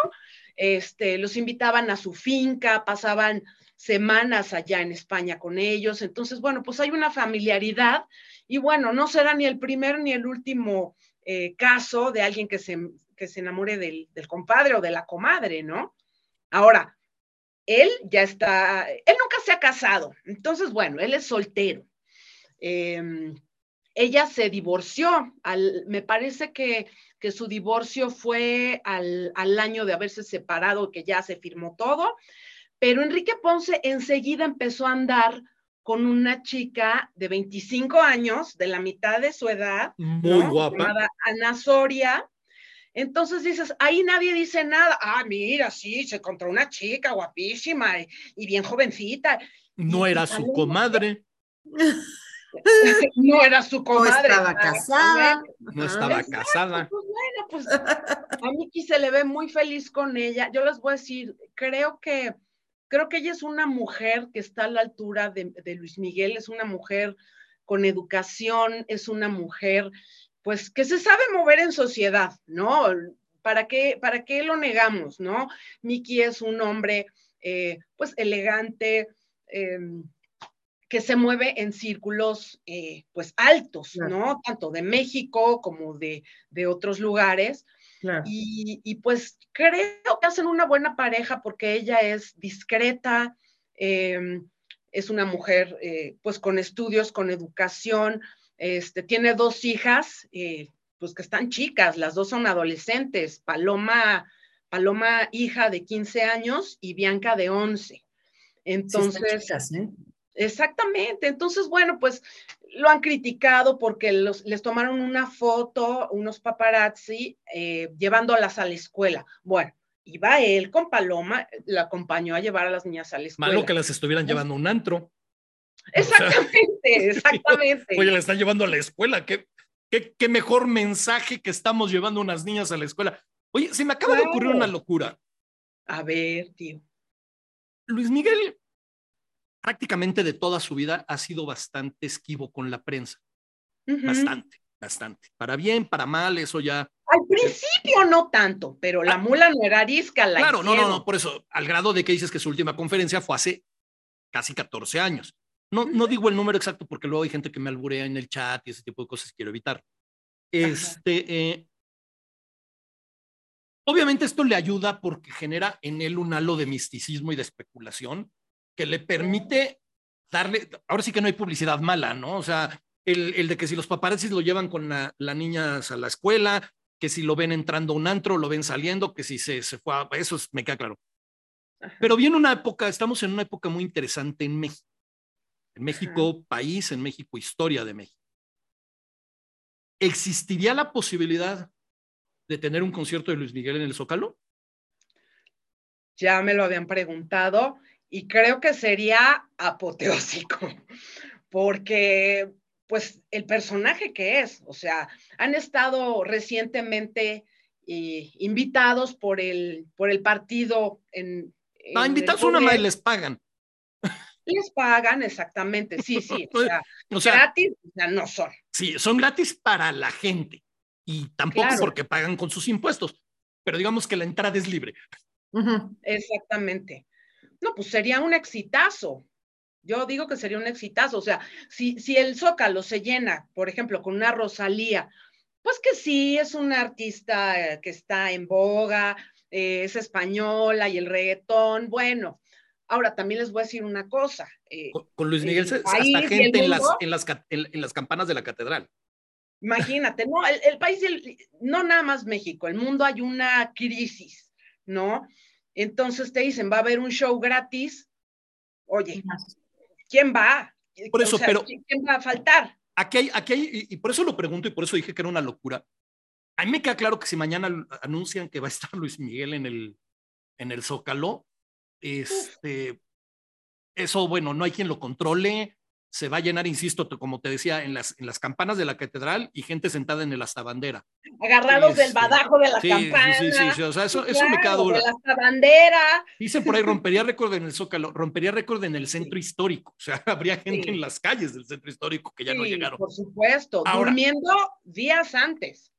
este, los invitaban a su finca, pasaban semanas allá en España con ellos. Entonces, bueno, pues hay una familiaridad y bueno, no será ni el primer ni el último eh, caso de alguien que se, que se enamore del, compadre o de la comadre, ¿no? Ahora, él ya está, él nunca se ha casado, entonces, bueno, él es soltero. Em, ella se divorció, al, me parece que, que su divorcio fue al, al, año de haberse separado, que ya se firmó todo, pero Enrique Ponce enseguida empezó a andar con una chica de 25 años, de la mitad de su edad, muy guapa, llamada Ana Soria. Entonces dices, ahí nadie dice nada. Ah, mira, sí, se encontró una chica guapísima y, bien jovencita. No era su comadre. no era su comadre. No estaba casada. No estaba casada. Pues bueno, pues a Miki se le ve muy feliz con ella. Yo les voy a decir, creo que creo que ella es una mujer que está a la altura de, Luis Miguel, es una mujer con educación, es una mujer pues que se sabe mover en sociedad, ¿no? ¿Para qué, para qué lo negamos, no? Miki es un hombre eh, pues elegante, em, que se mueve en círculos eh, pues altos, ¿no? Tanto de México como de, otros lugares. Y, pues creo que hacen una buena pareja porque ella es discreta, em, es una mujer eh, pues con estudios, con educación, este, tiene dos hijas, eh, pues que están chicas, las dos son adolescentes, Paloma, Paloma hija de 15 años y Bianca de 11. Entonces, ¿eh? exactamente, entonces, bueno, pues lo han criticado porque les tomaron una foto, unos paparazzi, eh, llevándolas a la escuela. Bueno, iba él con Paloma, la acompañó a llevar a las niñas a la escuela. Malo que las estuvieran llevando a un antro. Exactamente, exactamente. Oye, la están llevando a la escuela. ¿Qué, qué, mejor mensaje que estamos llevando unas niñas a la escuela. Oye, se me acaba de ocurrir una locura. A ver, tío. Luis Miguel prácticamente de toda su vida ha sido bastante esquivo con la prensa. Bastante, bastante. Para bien, para mal, eso ya. Al principio no tanto, pero la ah. mula no era arisca. La claro, no, no, no, por eso, al grado de que dices que su última conferencia fue hace casi 14 años. No, no digo el número exacto porque luego hay gente que me alburea en el chat y ese tipo de cosas quiero evitar. Este, eh, obviamente esto le ayuda porque genera en él un halo de misticismo y de especulación que le permite darle, ahora sí que no hay publicidad mala, ¿no? O sea, el, el de que si los paparazzis lo llevan con las la niñas a la escuela, que si lo ven entrando a un antro, lo ven saliendo, que si se, se fue a, eso me queda claro. Pero viene una época, estamos en una época muy interesante en México en México país, en México historia de México. ¿Existiría la posibilidad de tener un concierto de Luis Miguel en el Zócalo? Ya me lo habían preguntado y creo que sería apoteósico, porque pues el personaje que es, o sea, han estado recientemente eh, invitados por el, por el partido en... no, invitados una más les pagan. Les pagan, exactamente, sí, sí. O sea, gratis, o sea, no son. Sí, son gratis para la gente y tampoco porque pagan con sus impuestos, pero digamos que la entrada es libre. Exactamente. No, pues sería un exitazo. Yo digo que sería un exitazo. O sea, si, si el Zócalo se llena, por ejemplo, con una Rosalía, pues que sí, es una artista eh, que está en boga, eh, es española y el reggaetón, bueno, Ahora, también les voy a decir una cosa. Eh, con, Luis Miguel hasta gente en, las, en, las, en, las, campanas de la catedral. Imagínate, no, el, país, no nada más México, el mundo hay una crisis, ¿no? Entonces te dicen, va a haber un show gratis. Oye, ¿quién va? Por eso, pero. ¿Quién va a faltar? Aquí hay, aquí hay, y por eso lo pregunto y por eso dije que era una locura. A mí me queda claro que si mañana anuncian que va a estar Luis Miguel en el, en el Zócalo, este, eso, bueno, no hay quien lo controle. Se va a llenar, insisto, como te decía, en las, en las campanas de la catedral y gente sentada en el astabandera. Agarrados del este, badajo de la campana. Sí, sí, sí, o sea, eso, eso me queda duro. De la astabandera. Dicen por ahí, rompería récord en el Zócalo, rompería récord en el centro histórico. O sea, habría gente en las calles del centro histórico que ya no llegaron. Por supuesto, durmiendo días antes.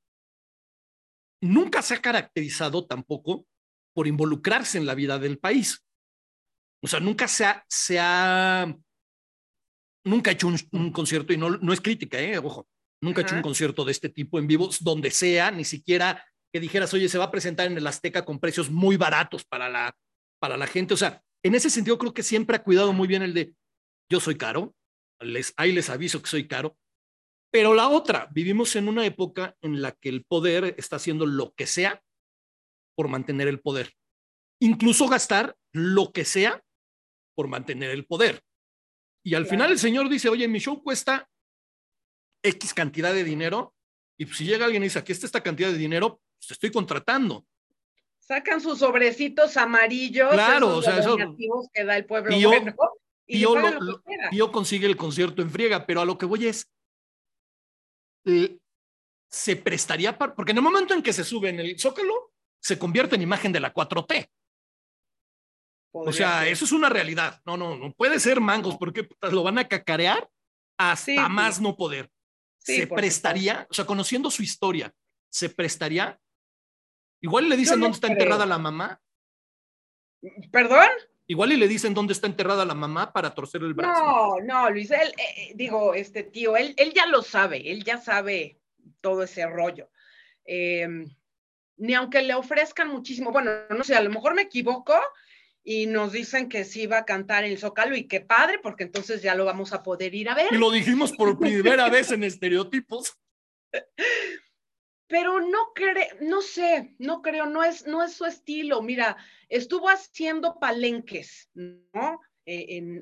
Nunca se ha caracterizado tampoco por involucrarse en la vida del país. O sea, nunca se ha, se ha nunca hecho un, concierto, y no, no es crítica, ¿eh? ojo, nunca ha hecho un concierto de este tipo en vivo, donde sea, ni siquiera que dijeras, oye, se va a presentar en el Azteca con precios muy baratos para la, para la gente. O sea, en ese sentido creo que siempre ha cuidado muy bien el de, yo soy caro, les, ahí les aviso que soy caro. Pero la otra, vivimos en una época en la que el poder está haciendo lo que sea por mantener el poder. Incluso gastar lo que sea por mantener el poder. Y al final el señor dice, oye, mi show cuesta X cantidad de dinero, y si llega alguien y dice, aquí está esta cantidad de dinero, pues te estoy contratando. Sacan sus sobrecitos amarillos, claro, o sea, eso, que da el pueblo y yo consigue el concierto en friega, pero a lo que voy es, eh, se prestaría para, porque en el momento en que se sube en el Zócalo, se convierte en imagen de la 4T. O sea, eso es una realidad. No, no, no puede ser mangos porque lo van a cacarear hasta más no poder. se prestaría, o sea, conociendo su historia, se prestaría. Igual le dicen dónde está enterrada la mamá. ¿Perdón? Igual y le dicen dónde está enterrada la mamá para torcer el brazo. No, no, Luis, él, eh, eh, digo, este tío, él, él ya lo sabe, él ya sabe todo ese rollo. Em, ni aunque le ofrezcan muchísimo, bueno, no sé, a lo mejor me equivoco y nos dicen que sí va a cantar en el Zócalo y qué padre, porque entonces ya lo vamos a poder ir a ver. Y lo dijimos por primera vez en estereotipos. Pero no creo, no sé, no creo, no es, no es su estilo. Mira, estuvo haciendo palenques, ¿no? Eh, en,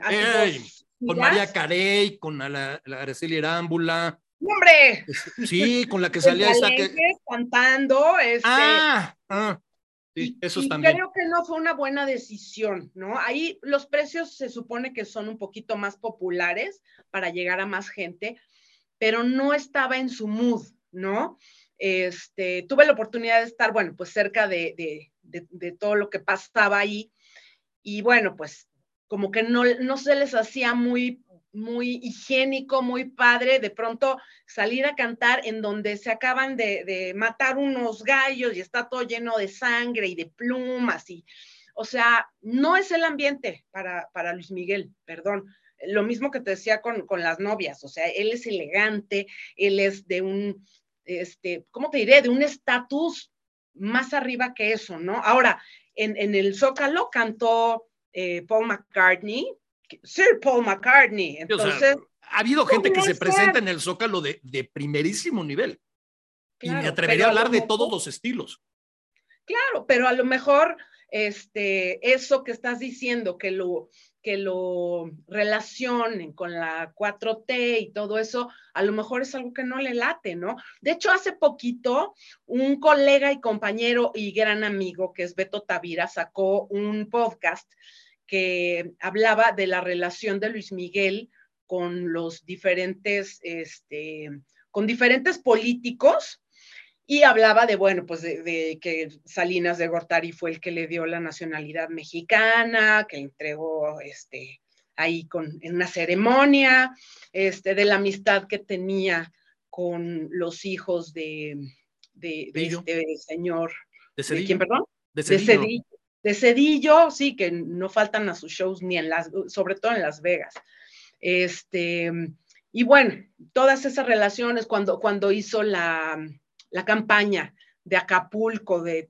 con María Carey, con la, la Araceli Arámbula, ¡Hombre! Sí, con la que salía esta que... cantando. Este, ah, ah, sí, eso y también. Creo que no fue una buena decisión, ¿no? Ahí los precios se supone que son un poquito más populares para llegar a más gente, pero no estaba en su mood, ¿no? Este, tuve la oportunidad de estar, bueno, pues cerca de, de, de, todo lo que pasaba ahí y bueno, pues como que no, no se les hacía muy muy higiénico, muy padre, de pronto salir a cantar en donde se acaban de, matar unos gallos y está todo lleno de sangre y de plumas y, o sea, no es el ambiente para, para Luis Miguel, perdón. Lo mismo que te decía con, con las novias, o sea, él es elegante, él es de un, este, ¿cómo te diré? De un estatus más arriba que eso, ¿no? Ahora, en, en el Zócalo cantó eh, Paul McCartney, Sir Paul McCartney. Entonces, ha habido gente que se presenta en el Zócalo de, de primerísimo nivel. y me atrevería a hablar de todos los estilos. Claro, pero a lo mejor este, eso que estás diciendo, que lo, que lo relacionen con la 4T y todo eso, a lo mejor es algo que no le late, ¿no? De hecho, hace poquito, un colega y compañero y gran amigo, que es Beto Tavira, sacó un podcast que hablaba de la relación de Luis Miguel con los diferentes, este, con diferentes políticos y hablaba de, bueno, pues de, que Salinas de Gortari fue el que le dio la nacionalidad mexicana, que entregó este, ahí con, en una ceremonia, este, de la amistad que tenía con los hijos de, de, este señor. ¿De, quién, perdón? De Cedillo de Cedillo, sí, que no faltan a sus shows ni en las, sobre todo en Las Vegas. Este, y bueno, todas esas relaciones cuando, cuando hizo la, campaña de Acapulco, de,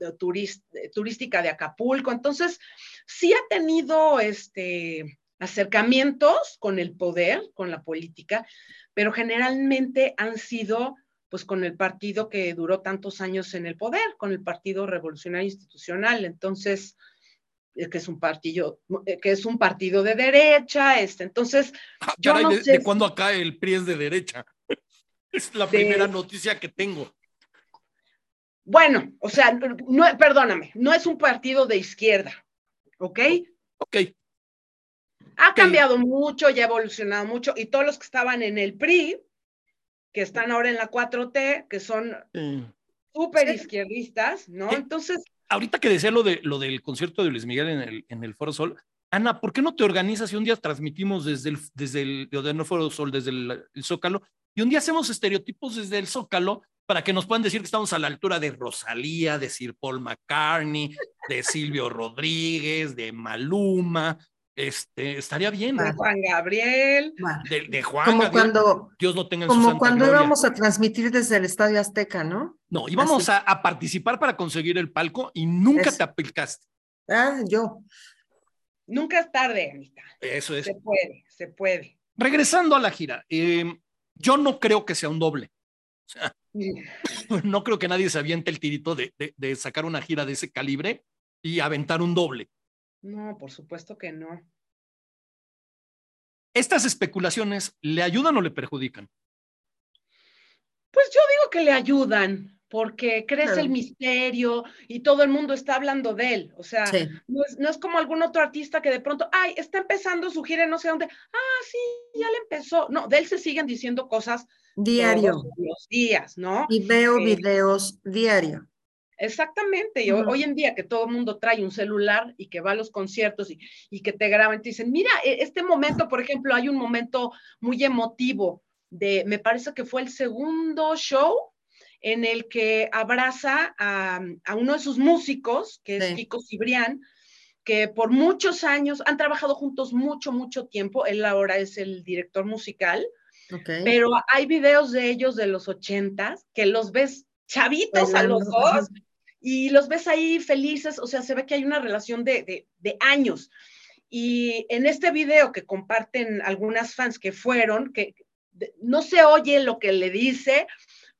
turística de Acapulco. Entonces, sí ha tenido este, acercamientos con el poder, con la política, pero generalmente han sido pues con el partido que duró tantos años en el poder, con el Partido Revolucionario Institucional. Entonces, eh, que es un partido, eh, que es un partido de derecha, este, entonces. Ah, yo no de, sé de cuándo acá el PRI es de derecha? es la primera noticia que tengo. Bueno, o sea, no, perdóname, no es un partido de izquierda, ¿ok? Ok. Ha cambiado mucho, ya ha evolucionado mucho, y todos los que estaban en el PRI, que están ahora en la 4T, que son súper izquierdistas, ¿no? Entonces. Ahorita que decía lo, de, lo del concierto de Luis Miguel en el, en el Foro Sol, Ana, ¿por qué no te organizas y un día transmitimos desde el, desde el, de no Foro Sol, desde el, Zócalo, y un día hacemos estereotipos desde el Zócalo para que nos puedan decir que estamos a la altura de Rosalía, de Sir Paul McCartney, de Silvio Rodríguez, de Maluma, este, estaría bien. De Juan Gabriel. De, Juan como Gabriel. Cuando, Dios no tenga Como cuando íbamos a transmitir desde el Estadio Azteca, ¿no? No, íbamos a, participar para conseguir el palco y nunca te aplicaste. Ah, yo. Nunca es tarde, Anita. Eso es. Se puede, se puede. Regresando a la gira, em, yo no creo que sea un doble. O sea, no creo que nadie se aviente el tirito de, de sacar una gira de ese calibre y aventar un doble. No, por supuesto que no. ¿Estas especulaciones le ayudan o le perjudican? Pues yo digo que le ayudan, porque crece el misterio y todo el mundo está hablando de él. O sea, no, es, como algún otro artista que de pronto, ay, está empezando su gira no sé dónde. Ah, sí, ya le empezó. No, de él se siguen diciendo cosas diario. Todos los días, ¿no? Y veo eh, videos diario. Exactamente. Y hoy en día que todo el mundo trae un celular y que va a los conciertos y, y que te graban, te dicen, mira, e, este momento, por ejemplo, hay un momento muy emotivo de, me parece que fue el segundo show en el que abraza a, a uno de sus músicos, que es Kiko Cibrián, que por muchos años han trabajado juntos mucho, mucho tiempo. Él ahora es el director musical. Pero hay videos de ellos de los ochentas que los ves chavitos a los dos y los ves ahí felices, o sea, se ve que hay una relación de, años. Y en este video que comparten algunas fans que fueron, que no se oye lo que le dice,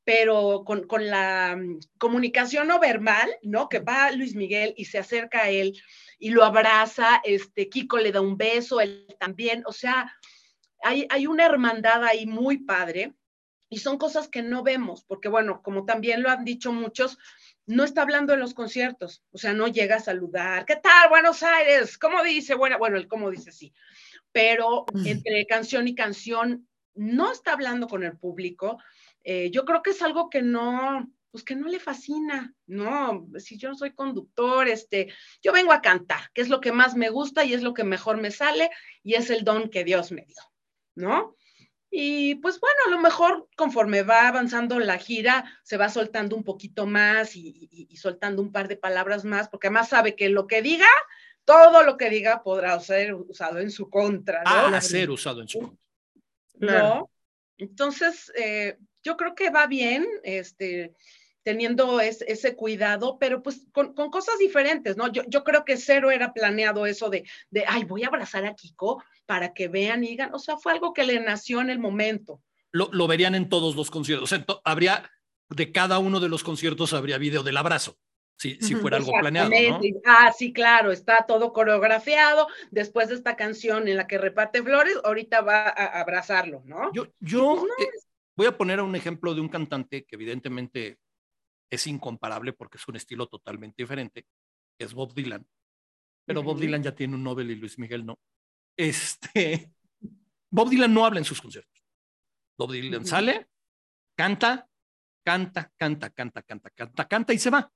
pero con, la mm, comunicación no verbal, ¿no? Que va Luis Miguel y se acerca a él y lo abraza, este, Kiko le da un beso, él también, o sea, hay, hay una hermandad ahí muy padre y son cosas que no vemos, porque bueno, como también lo han dicho muchos, no está hablando en los conciertos, o sea, no llega a saludar, ¿qué tal Buenos Aires? ¿Cómo dice? Bueno, bueno, el cómo dice sí, pero entre canción y canción no está hablando con el público. Eh, yo creo que es algo que no, pues que no le fascina, no, si yo no soy conductor, este, yo vengo a cantar, que es lo que más me gusta y es lo que mejor me sale y es el don que Dios me dio, ¿no? Y pues bueno, a lo mejor conforme va avanzando la gira, se va soltando un poquito más y, soltando un par de palabras más, porque además sabe que lo que diga, todo lo que diga podrá ser usado en su contra. ¿no? Ah, ser usado en su contra. ¿No? Entonces, eh, yo creo que va bien, este, teniendo ese cuidado, pero pues con, cosas diferentes, ¿no? Yo, yo, creo que cero era planeado eso de, de, ay, voy a abrazar a Kiko para que vean y digan, o sea, fue algo que le nació en el momento. Lo, lo verían en todos los conciertos, o habría, de cada uno de los conciertos habría video del abrazo. Si, si fuera algo planeado. ¿no? Ah, sí, claro, está todo coreografiado. Después de esta canción en la que reparte flores, ahorita va a abrazarlo, ¿no? Yo, yo pues, eh, voy a poner un ejemplo de un cantante que evidentemente es incomparable porque es un estilo totalmente diferente, es Bob Dylan. Pero Bob Dylan ya tiene un Nobel y Luis Miguel no. Este, Bob Dylan no habla en sus conciertos. Bob Dylan sale, canta, canta, canta, canta, canta, canta, canta y se va.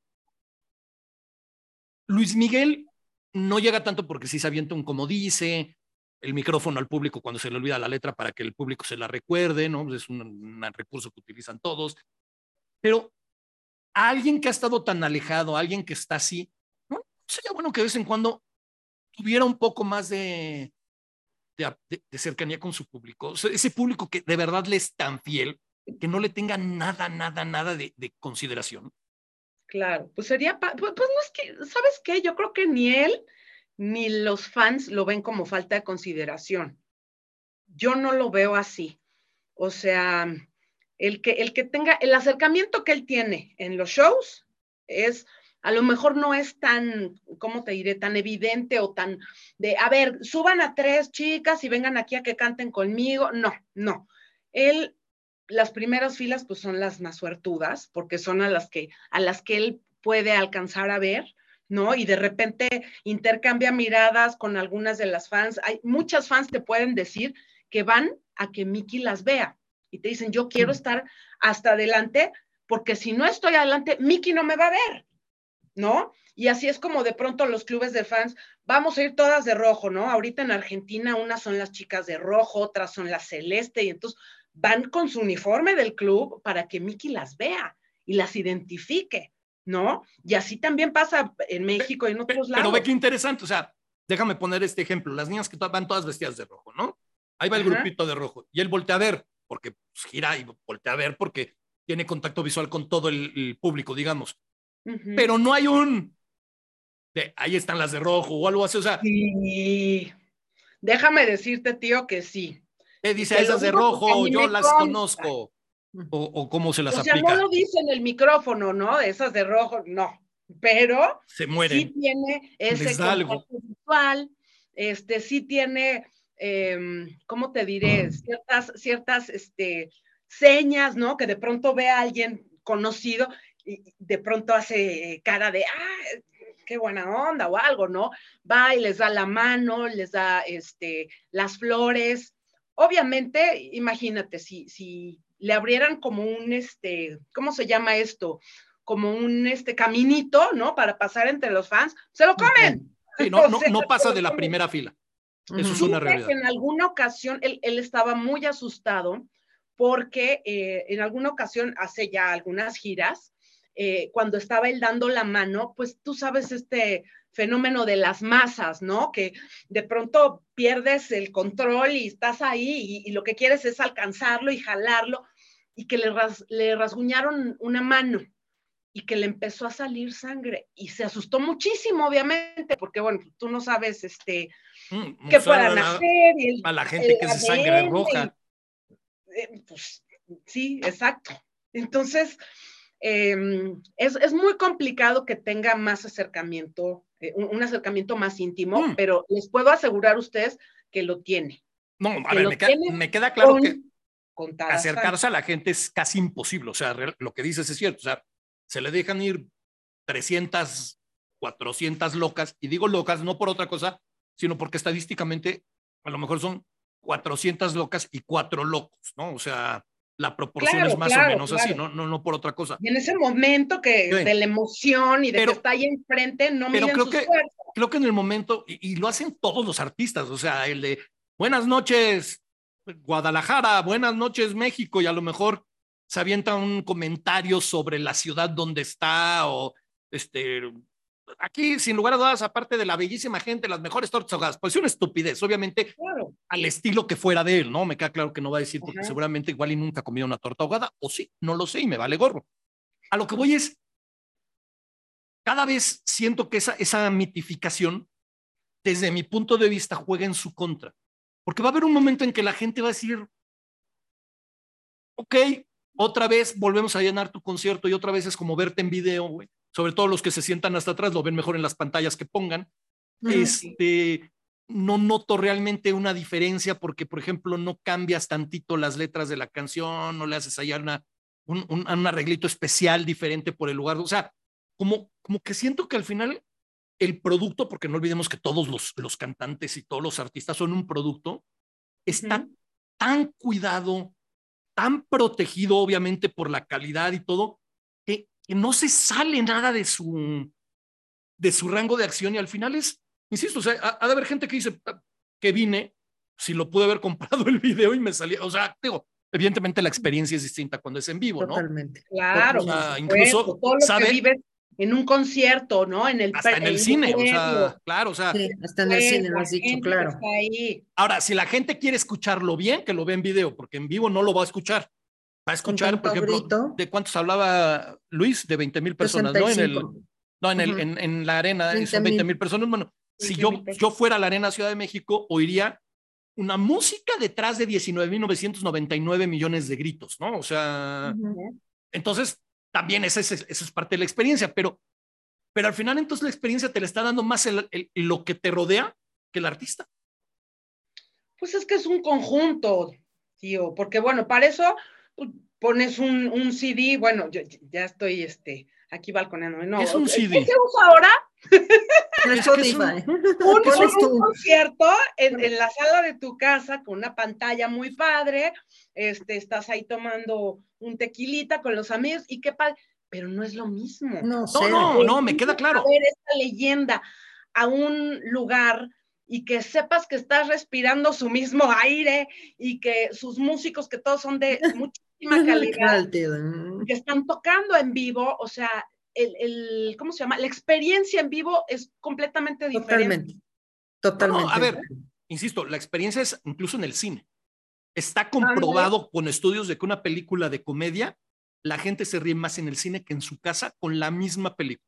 Luis Miguel no llega tanto porque si se avienta un como dice, el micrófono al público cuando se le olvida la letra para que el público se la recuerde, ¿no? Es un, un recurso que utilizan todos. Pero alguien que ha estado tan alejado, alguien que está así, ¿no? Sería bueno que de vez en cuando tuviera un poco más de, de, cercanía con su público. ese público que de verdad le es tan fiel, que no le tenga nada, nada, nada de, consideración. Claro, pues sería, pues, pues, no es que, ¿sabes qué? Yo creo que ni él ni los fans lo ven como falta de consideración. Yo no lo veo así. O sea, el que, el que tenga, el acercamiento que él tiene en los shows es, a lo mejor no es tan, ¿cómo te diré?, tan evidente o tan de, a ver, suban a tres chicas y vengan aquí a que canten conmigo. No, no. Él, las primeras filas pues son las más suertudas porque son a las que, a las que él puede alcanzar a ver. ¿no? Y de repente intercambia miradas con algunas de las fans. Hay muchas fans te pueden decir que van a que Mickey las vea y te dicen, yo quiero estar hasta adelante, porque si no estoy adelante, Mickey no me va a ver, ¿no? Y así es como de pronto los clubes de fans, vamos a ir todas de rojo, ¿no? Ahorita en Argentina unas son las chicas de rojo, otras son las celeste, y entonces van con su uniforme del club para que Mickey las vea y las identifique, ¿no? Y así también pasa en México y en otros lados. Pero ve qué interesante, o sea, déjame poner este ejemplo, las niñas que van todas vestidas de rojo, ¿no? Ahí va el grupito de rojo y él voltea a ver, porque pues, gira y voltea a ver porque tiene contacto visual con todo el, público, digamos. Pero no hay un de, ahí están las de rojo o algo así, o sea. Sí. Déjame decirte, tío, que sí. ¿Qué dice esas de rojo? Yo las conozco. O, cómo se las o sea, no lo dice en el micrófono, ¿no? Esas de rojo, no. Pero se mueren. sí tiene ese contacto visual, este, sí tiene Em, ¿cómo te diré? Ciertas, ciertas este, señas, ¿no? Que de pronto ve a alguien conocido y de pronto hace cara de, ah, qué buena onda o algo, ¿no? Va y les da la mano, les da este, las flores. Obviamente, imagínate, si, si le abrieran como un, este, ¿cómo se llama esto? como un este caminito, ¿no? Para pasar entre los fans, se lo comen. Sí, no, no, no pasa de la primera fila. Eso es una realidad. En alguna ocasión él, él estaba muy asustado porque eh, en alguna ocasión, hace ya algunas giras, eh, cuando estaba él dando la mano, pues tú sabes este fenómeno de las masas, ¿no? Que de pronto pierdes el control y estás ahí y, lo que quieres es alcanzarlo y jalarlo y que le, le rasguñaron una mano y que le empezó a salir sangre y se asustó muchísimo, obviamente, porque bueno, tú no sabes este mm, qué puedan hacer. a la gente que es sangre roja. Eh, pues, sí, exacto. Entonces, em, es, muy complicado que tenga más acercamiento, eh, un, acercamiento más íntimo, mm. pero les puedo asegurar a ustedes que lo tiene. No, a ver, me queda, claro que acercarse a la gente es casi imposible. O sea, lo que dices es cierto. O sea, se le dejan ir 300, 400 locas, y digo locas no por otra cosa, sino porque estadísticamente a lo mejor son 400 locas y cuatro locos, ¿no? O sea, la proporción es más o menos así, ¿no? ¿no? No por otra cosa. Y en ese momento que de la emoción y de que está ahí enfrente, no pero creo que, creo que en el momento, y, lo hacen todos los artistas, o sea, el de buenas noches, Guadalajara, buenas noches, México, y a lo mejor se avienta un comentario sobre la ciudad donde está o este aquí, sin lugar a dudas, aparte de la bellísima gente, las mejores tortas ahogadas, pues es una estupidez, obviamente, al estilo que fuera de él, ¿no? Me queda claro que no va a decir, porque seguramente igual y nunca ha comido una torta ahogada, o sí, no lo sé y me vale gorro. A lo que voy es, cada vez siento que esa, esa mitificación, desde mi punto de vista, juega en su contra, porque va a haber un momento en que la gente va a decir, ok, otra vez volvemos a llenar tu concierto y otra vez es como verte en video, güey sobre todo los que se sientan hasta atrás, lo ven mejor en las pantallas que pongan. Este, no noto realmente una diferencia porque, por ejemplo, no cambias tantito las letras de la canción, no le haces allá una, un, un, arreglito especial diferente por el lugar. O sea, como, como que siento que al final el producto, porque no olvidemos que todos los, los cantantes y todos los artistas son un producto, está tan cuidado, tan protegido, obviamente, por la calidad y todo, que no se sale nada de su, de su rango de acción y al final es, insisto, o sea, ha, de haber gente que dice ah, que vine, si lo pude haber comprado el video y me salía, o sea, digo, evidentemente la experiencia es distinta cuando es en vivo, ¿no? Totalmente. Claro. O sea, incluso todo lo sabe, que vives en un concierto, ¿no? En el, hasta en el, cine, o sea, claro, o sea. Sí, hasta en el cine, lo has dicho, claro. Ahora, si la gente quiere escucharlo bien, que lo ve en video, porque en vivo no lo va a escuchar va a escuchar, por ejemplo, de cuántos hablaba Luis, de 20 mil personas, ¿no? En, el, no en, el, en, la arena, son 20 mil personas. Bueno, si yo, yo fuera a la arena Ciudad de México, oiría una música detrás de 19.999 millones de gritos, ¿no? O sea, entonces también esa es, esa es parte de la experiencia, pero, pero al final entonces la experiencia te le está dando más el, lo que te rodea que el artista. Pues es que es un conjunto, tío, porque bueno, para eso pones un, un CD, bueno, yo, ya estoy este, aquí balconeando. No, es un CD. ¿Qué se usa ahora? un, concierto en, en, la sala de tu casa con una pantalla muy padre, este, estás ahí tomando un tequilita con los amigos y qué padre, pero no es lo mismo. No, no, no, no, me queda claro. Ver esta leyenda a un lugar y que sepas que estás respirando su mismo aire y que sus músicos, que todos son de muchísima calidad, que están tocando en vivo, o sea, el, el, ¿cómo se llama? La experiencia en vivo es completamente diferente. Totalmente. Totalmente. a ver, insisto, la experiencia es incluso en el cine. Está comprobado con estudios de que una película de comedia, la gente se ríe más en el cine que en su casa con la misma película.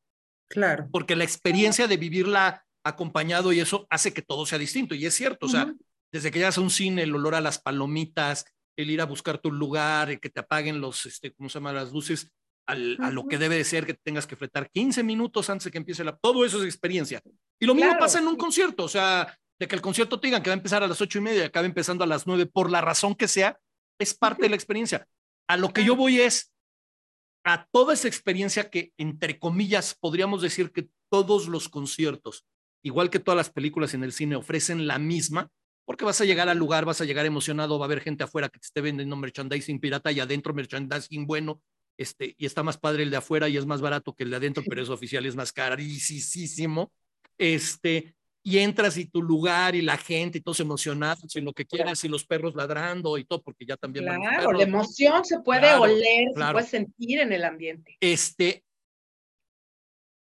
Claro. Porque la experiencia de vivirla acompañado y eso hace que todo sea distinto. Y es cierto, o sea, desde que llegas a un cine, el olor a las palomitas, el ir a buscar tu lugar, el que te apaguen los, este, ¿cómo se llama? Las luces al, a lo que debe de ser, que tengas que fletar 15 minutos antes de que empiece la... Todo eso es experiencia. Y lo mismo pasa en un concierto, o sea, de que el concierto te digan que va a empezar a las ocho y media y acabe empezando a las nueve, por la razón que sea, es parte de la experiencia. A lo que yo voy es a toda esa experiencia que, entre comillas, podríamos decir que todos los conciertos igual que todas las películas en el cine, ofrecen la misma, porque vas a llegar al lugar, vas a llegar emocionado, va a haber gente afuera que te esté vendiendo merchandising pirata y adentro merchandising bueno, este, y está más padre el de afuera y es más barato que el de adentro, pero es oficial y es más carísimo. Este, y entras y tu lugar y la gente y todos emocionados y lo que quieras y los perros ladrando y todo, porque ya también. Claro, la emoción se puede oler, se puede sentir en el ambiente. Este,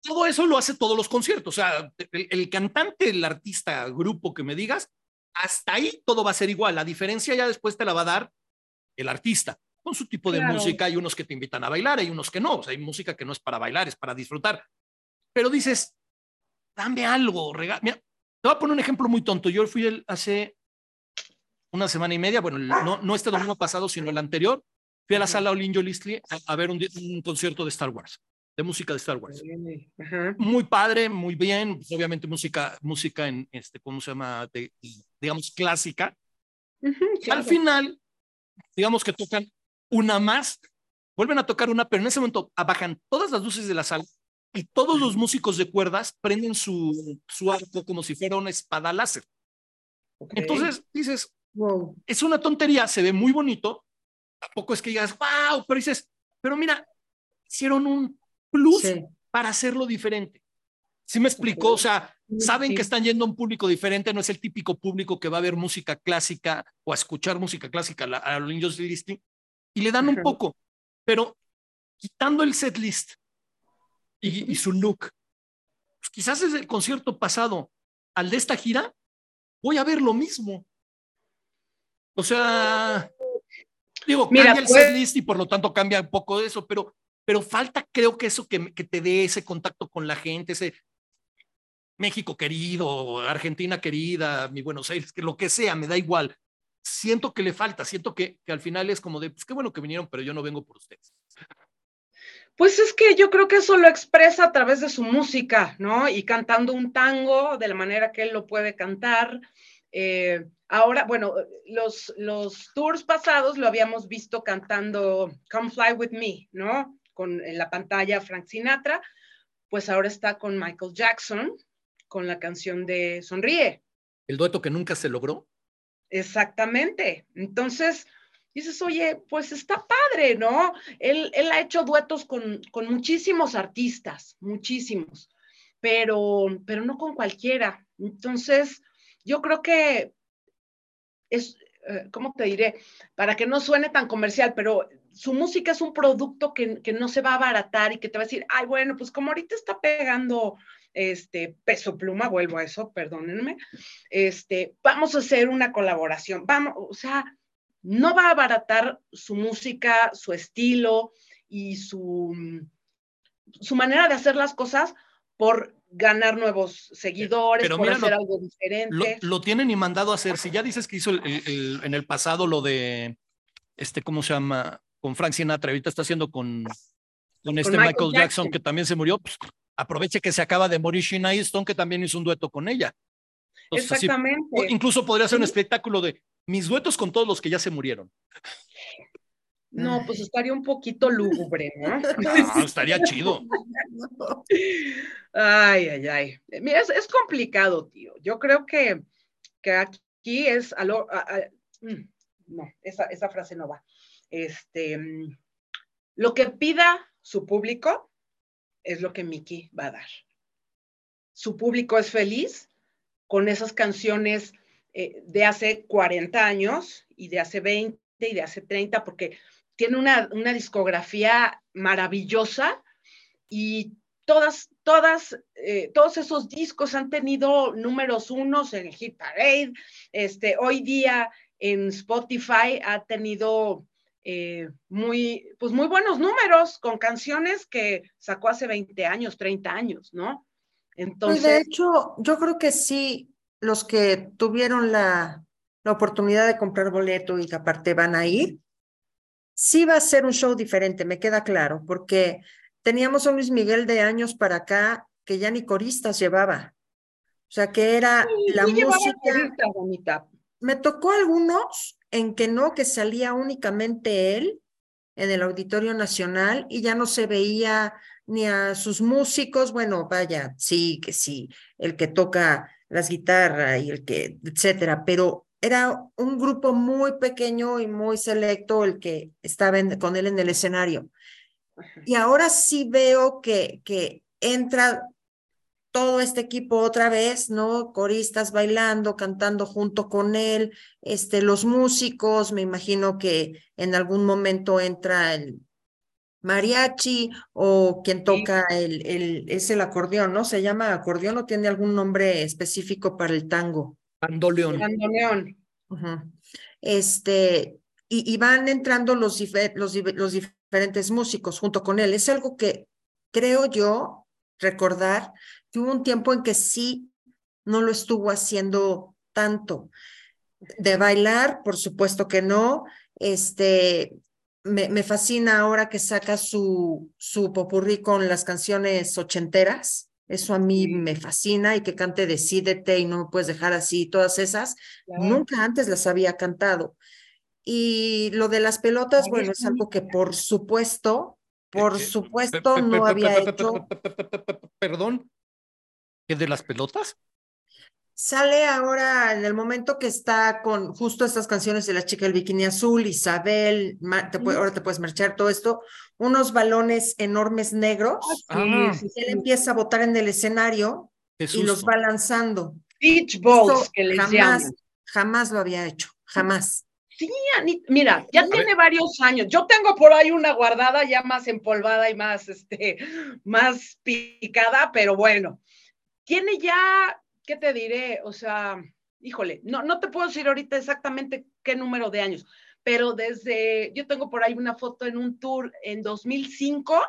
todo eso lo hace todos los conciertos. O sea, el, cantante, el artista, grupo que me digas, hasta ahí todo va a ser igual. La diferencia ya después te la va a dar el artista con su tipo de música. Hay unos que te invitan a bailar, hay unos que no. O sea, hay música que no es para bailar, es para disfrutar. Pero dices, dame algo, Mira, te voy a poner un ejemplo muy tonto. Yo fui hace una semana y media, bueno, no, no este domingo pasado, sino el anterior, fui a la sala Olinjo Listli a, ver un, concierto de Star Wars, de música de Star Wars. Muy padre, muy bien, pues, obviamente música, música en, este, ¿cómo se llama? digamos, clásica. Al final, digamos que tocan una más, vuelven a tocar una, pero en ese momento bajan todas las luces de la sala y todos los músicos de cuerdas prenden su, su arco como si fuera una espada láser. Entonces dices, wow. es una tontería, se ve muy bonito, tampoco es que digas, wow, pero dices, pero mira, hicieron un plus para hacerlo diferente. ¿Sí me explicó? O sea, saben que están yendo a un público diferente, no es el típico público que va a ver música clásica o a escuchar música clásica a los niños listing y le dan un poco, pero quitando el set list y, su look. Pues quizás es el concierto pasado al de esta gira, voy a ver lo mismo. O sea, digo, cambia el pues setlist y por lo tanto cambia un poco de eso, pero, pero falta creo que eso que, que te dé ese contacto con la gente, ese México querido, Argentina querida, mi Buenos Aires, que lo que sea, me da igual. Siento que le falta, siento que, que al final es como de, pues qué bueno que vinieron, pero yo no vengo por ustedes. Pues es que yo creo que eso lo expresa a través de su música, ¿no? Y cantando un tango de la manera que él lo puede cantar. Eh, ahora, bueno, los, los tours pasados lo habíamos visto cantando Come Fly With Me, ¿no? Con en la pantalla Frank Sinatra, pues ahora está con Michael Jackson, con la canción de Sonríe. El dueto que nunca se logró. Exactamente. Entonces, dices, oye, pues está padre, ¿no? Él, él ha hecho duetos con, con, muchísimos artistas, muchísimos, pero, pero no con cualquiera. Entonces, yo creo que es, eh, ¿cómo te diré? Para que no suene tan comercial, pero su música es un producto que, que, no se va a abaratar y que te va a decir, ay, bueno, pues como ahorita está pegando este peso pluma, vuelvo a eso, perdónenme, este, vamos a hacer una colaboración, vamos, o sea, no va a abaratar su música, su estilo y su, su manera de hacer las cosas por ganar nuevos seguidores, por hacer algo diferente. Lo, tienen y mandado a hacer. Si ya dices que hizo en el pasado lo de, este, ¿cómo se llama? Con Frank Sinatra, ahorita está haciendo con, con este Michael, Jackson, que también se murió, pues, aproveche que se acaba de morir Sheena Easton, que también hizo un dueto con ella. Exactamente. incluso podría ser un espectáculo de mis duetos con todos los que ya se murieron. No, pues estaría un poquito lúgubre, ¿no? No, estaría chido. Ay, ay, ay. Mira, es, complicado, tío. Yo creo que, que aquí es algo. Mm, no, esa, esa frase no va. Este, mm, lo que pida su público es lo que Mickey va a dar. Su público es feliz con esas canciones eh, de hace 40 años y de hace 20 y de hace 30, porque tiene una, una discografía maravillosa y todas, todas, eh, todos esos discos han tenido números unos en Hit Parade. Este, hoy día en Spotify ha tenido eh, muy, pues muy buenos números con canciones que sacó hace 20 años, 30 años, ¿no? Entonces. de hecho, yo creo que sí, los que tuvieron la, la oportunidad de comprar boleto y que aparte van a ir, sí va a ser un show diferente, me queda claro, porque teníamos a Luis Miguel de años para acá que ya ni coristas llevaba. O sea, que era la música. Me tocó algunos en que no, que salía únicamente él en el Auditorio Nacional y ya no se veía ni a sus músicos, bueno, vaya, sí, que sí, el que toca las guitarras y el que, etcétera, pero era un grupo muy pequeño y muy selecto el que estaba con él en el escenario. Y ahora sí veo que, que entra todo este equipo otra vez, ¿no? Coristas bailando, cantando junto con él, este, los músicos, me imagino que en algún momento entra el mariachi o quien toca el, el, es el acordeón, ¿no? ¿Se llama acordeón o tiene algún nombre específico para el tango? Bandoleón. Bandoleón. Este, y, van entrando los, los, los diferentes músicos junto con él. Es algo que creo yo recordar que hubo un tiempo en que sí no lo estuvo haciendo tanto. De bailar, por supuesto que no. Este, me, me fascina ahora que saca su, su popurrí con las canciones ochenteras. Eso a mí me fascina y que cante Decídete y no me puedes dejar así, todas esas. Nunca antes las había cantado. Y lo de las pelotas, bueno, es algo que por supuesto, por supuesto no había hecho. Perdón, ¿qué de las pelotas? Sale ahora en el momento que está con justo estas canciones de la chica del bikini azul, Isabel, ahora te puedes marchar todo esto, unos balones enormes negros. Ah, él empieza a botar en el escenario y los va lanzando. Beach balls, que le jamás, jamás lo había hecho, jamás. Sí, mira, ya tiene varios años. Yo tengo por ahí una guardada ya más empolvada y más, este, más picada, pero bueno, tiene ya ¿qué te diré? O sea, híjole, no, no te puedo decir ahorita exactamente qué número de años, pero desde, yo tengo por ahí una foto en un tour en 2005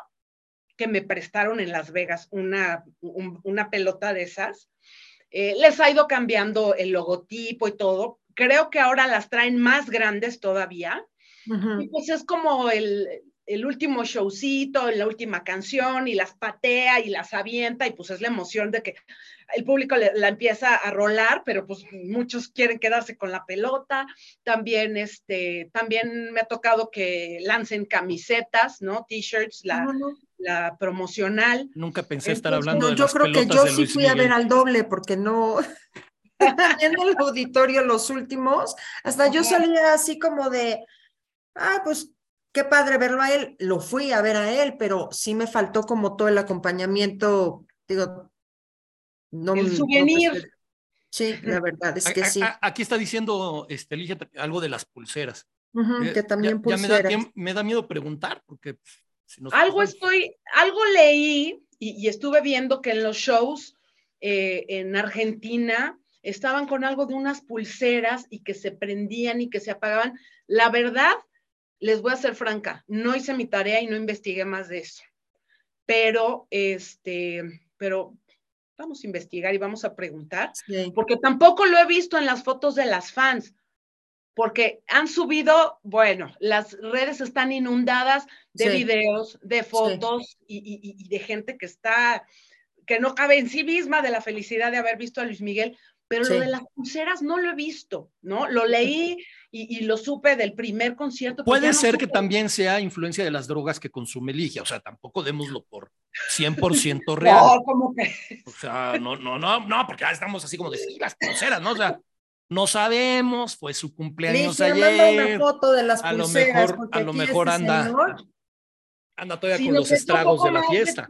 que me prestaron en Las Vegas una, una pelota de esas. Eh, les ha ido cambiando el logotipo y todo. Creo que ahora las traen más grandes todavía. Y pues es como el, el último showcito, la última canción y las patea y las avienta y pues es la emoción de que el público la empieza a rolar, pero pues muchos quieren quedarse con la pelota. También, este, también me ha tocado que lancen camisetas, ¿no? T-shirts, la, la promocional. Nunca pensé estar hablando de Yo creo que yo sí fui a ver al doble porque no... en el auditorio los últimos, hasta yo salía así como de, ah, pues qué padre verlo a él, lo fui a ver a él, pero sí me faltó como todo el acompañamiento, digo, no El souvenir. sí, la verdad es que sí. Aquí está diciendo este, algo de las pulseras. Eh, que también pulseras. me, da, miedo preguntar porque algo estoy, algo leí y, estuve viendo que en los shows eh, en Argentina estaban con algo de unas pulseras y que se prendían y que se apagaban. La verdad, les voy a ser franca, no hice mi tarea y no investigué más de eso. Pero, este, pero vamos a investigar y vamos a preguntar, porque tampoco lo he visto en las fotos de las fans, porque han subido, bueno, las redes están inundadas de videos, de fotos y, de gente que está, que no cabe en sí misma de la felicidad de haber visto a Luis Miguel, pero lo de las pulseras no lo he visto, ¿no? Lo leí y, lo supe del primer concierto. Puede ser que también sea influencia de las drogas que consume Ligia, o sea, tampoco démoslo por 100% real. no, como que. O sea, no, no, no, no, porque ya estamos así como de sí, las pulseras, ¿no? O sea, no sabemos, fue su cumpleaños Ligia, ayer. una foto de las pulseras. A lo mejor, a lo mejor anda, anda todavía con los estragos de la fiesta.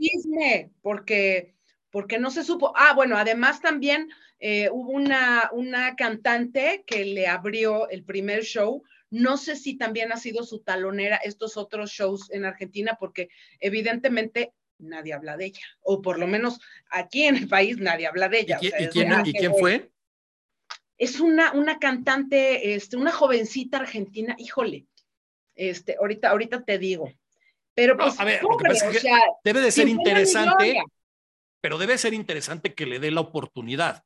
porque, porque no se supo. Ah, bueno, además también eh, hubo una, una cantante que le abrió el primer show. No sé si también ha sido su talonera estos otros shows en Argentina, porque evidentemente nadie habla de ella, o por lo menos aquí en el país nadie habla de ella. ¿Y, quién, ¿y quién, fue? Es una, una cantante, este, una jovencita argentina, híjole, este, ahorita, ahorita te digo. Pero pues, a ver, debe de ser interesante, pero debe ser interesante que le dé la oportunidad.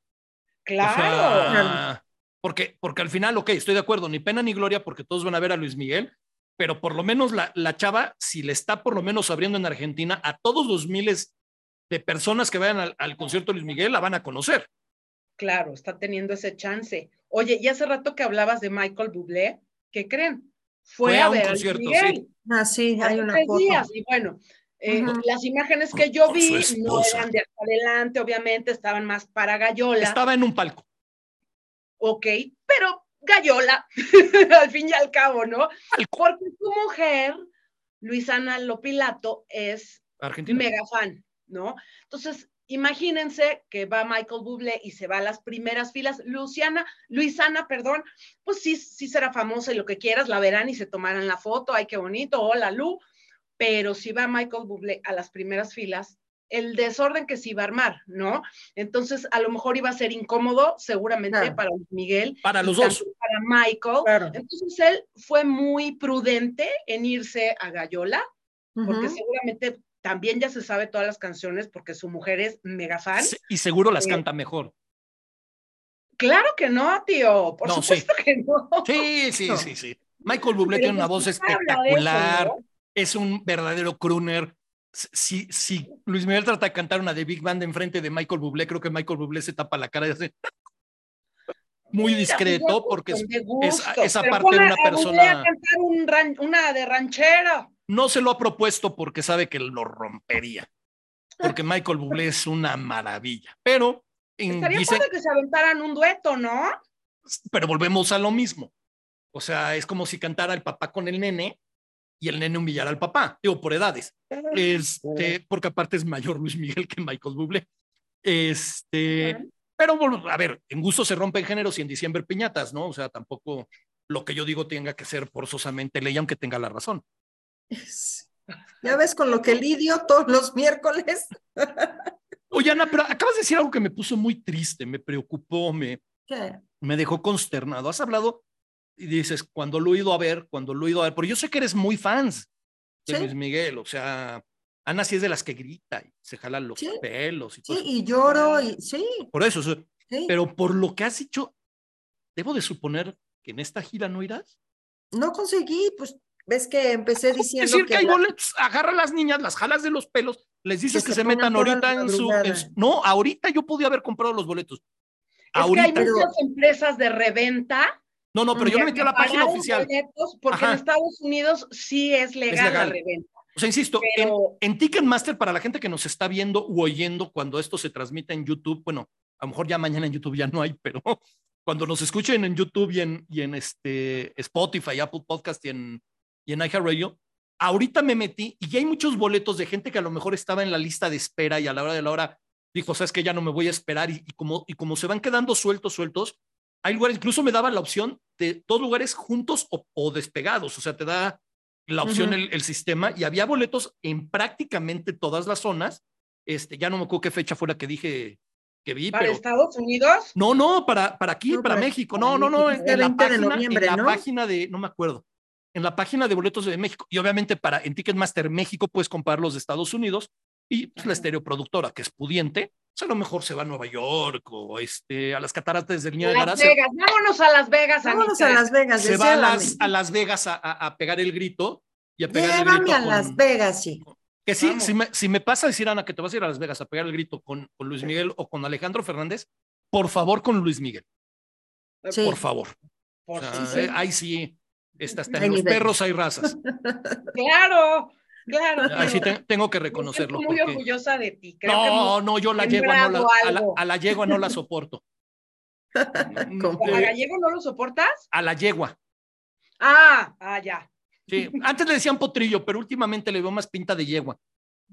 Claro. porque, porque al final, ok, estoy de acuerdo, ni pena ni gloria porque todos van a ver a Luis Miguel, pero por lo menos la, la chava, si le está por lo menos abriendo en Argentina, a todos los miles de personas que vayan al, concierto de Luis Miguel la van a conocer. Claro, está teniendo ese chance. Oye, y hace rato que hablabas de Michael Bublé, ¿qué creen? Fue, a, ver un concierto, Sí. Ah, sí, hay una foto. y bueno, eh, las imágenes que yo vi no eran de adelante, obviamente, estaban más para Gallola. Estaba en un palco. Ok, pero Gallola, al fin y al cabo, ¿no? Porque su mujer Luisana Lopilato es Argentina. mega fan, ¿no? Entonces, imagínense que va Michael Bublé y se va a las primeras filas. Luciana, Luisana, perdón, pues sí, sí será famosa y lo que quieras, la verán y se tomarán la foto, ay, qué bonito, hola Lu, pero si va Michael Bublé a las primeras filas, el desorden que se iba a armar, ¿no? Entonces, a lo mejor iba a ser incómodo, seguramente, Claro. para Miguel. Para los dos. Para Michael. Claro. Entonces, él fue muy prudente en irse a Gallola, porque seguramente también ya se sabe todas las canciones, porque su mujer es mega fan. Sí, Y seguro las Eh, canta mejor. Claro que no, tío, por No, sí. supuesto que no. Sí, sí, No. sí, sí. Michael Bublé Pero tiene una pues, voz ¿quién habla de eso, espectacular. no? Es un verdadero crooner. Si, si Luis Miguel trata de cantar una de Big Band enfrente de Michael Bublé, creo que Michael Bublé se tapa la cara y hace muy discreto porque es- de esa- parte de una persona- un ran- una de ranchera. no se lo ha propuesto porque sabe que lo rompería. Porque Michael Bublé es una maravilla. Pero, Estaría dice- padre que se aventaran un dueto, ¿no? pero volvemos a lo mismo. O sea, es como si cantara el papá con el nene y el nene humillara al papá, digo, por edades. Este, porque aparte es mayor Luis Miguel que Michael Bublé. Este, pero bueno, a ver, en gusto se rompen géneros y en diciembre piñatas, ¿no? O sea, tampoco lo que yo digo tenga que ser forzosamente ley, aunque tenga la razón. Ya ves con lo que lidio todos los miércoles. Oye, Ana, pero acabas de decir algo que me puso muy triste, me preocupó, me, ¿Qué? me dejó consternado. Has hablado y dices, cuando lo he ido a ver, cuando lo he ido a ver, pero yo sé que eres muy fans de Sí. Luis Miguel, o sea, Ana sí es de las que grita y se jala los Sí. pelos y todo. Sí, y lloro, y sí, Por eso, o sea, sí. pero por lo que has dicho, debo de suponer que en esta gira no irás. No conseguí, pues ves que empecé Es diciendo decir, que, hay la- boletos, agarra a las niñas, las jalas de los pelos, les dices Que que, se se, metan ahorita en su, en madrugada. su- No, ahorita yo podía haber comprado los boletos. Es que hay muchas empresas de reventa no, no, pero yo me metí a la página oficial. porque Ajá. en Estados Unidos sí es legal, legal. la reventa. O sea, insisto, en, Pero en Ticketmaster, para la gente que nos está viendo u oyendo cuando esto se transmite en YouTube, bueno, a lo mejor ya mañana en YouTube ya no hay, pero cuando nos escuchen en YouTube y en, y en este Spotify, Apple Podcast y en, y en iHeartRadio, ahorita me metí y ya hay muchos boletos de gente que a lo mejor estaba en la lista de espera y a la hora de la hora dijo, sabes que ya no me voy a esperar y, y como, y como se van quedando sueltos, sueltos, hay lugares, incluso me daba la opción de dos lugares juntos o, o despegados, o sea, te da la opción el, el sistema y había boletos en prácticamente todas las zonas. Este, ya no me acuerdo qué fecha fue la que dije que vi, para pero Estados Unidos, no, no, para, para aquí, No, para para- México. No, no, no, en, la 20 de página, noviembre, en la ¿no? página de, no me acuerdo, en la página de boletos de México. Y obviamente para en Ticketmaster México puedes comprar los de Estados Unidos y pues, la estereoproductora, que es pudiente, pues, a lo mejor se va a Nueva York o este, a las cataratas del Las Niágara. se- Vegas, vámonos a Las Vegas, Vámonos Anita. a Las Vegas, se va a las, a Las Vegas a, a- a pegar el grito y a pegar el Llévame grito a Las con- Vegas, sí. Que sí, si me, si me pasa a decir, Ana, que te vas a ir a Las Vegas a pegar el grito con, con Luis Miguel o con Alejandro Fernández, por favor con Luis Miguel, Sí. por favor. Por O sea, sí, sí. eh, ahí sí, los perros hay razas. Claro, claro. Ahí sí te- tengo que reconocerlo. siento muy porque- orgullosa de ti. Creo que No, no, yo la yegua no la, sembrado a la, a la yegua no la soporto. ¿Cómo? ¿A Eh, Gallego no lo soportas? a la yegua. Ah, ah, ya. Sí, antes le decían potrillo, pero últimamente le veo más pinta de yegua.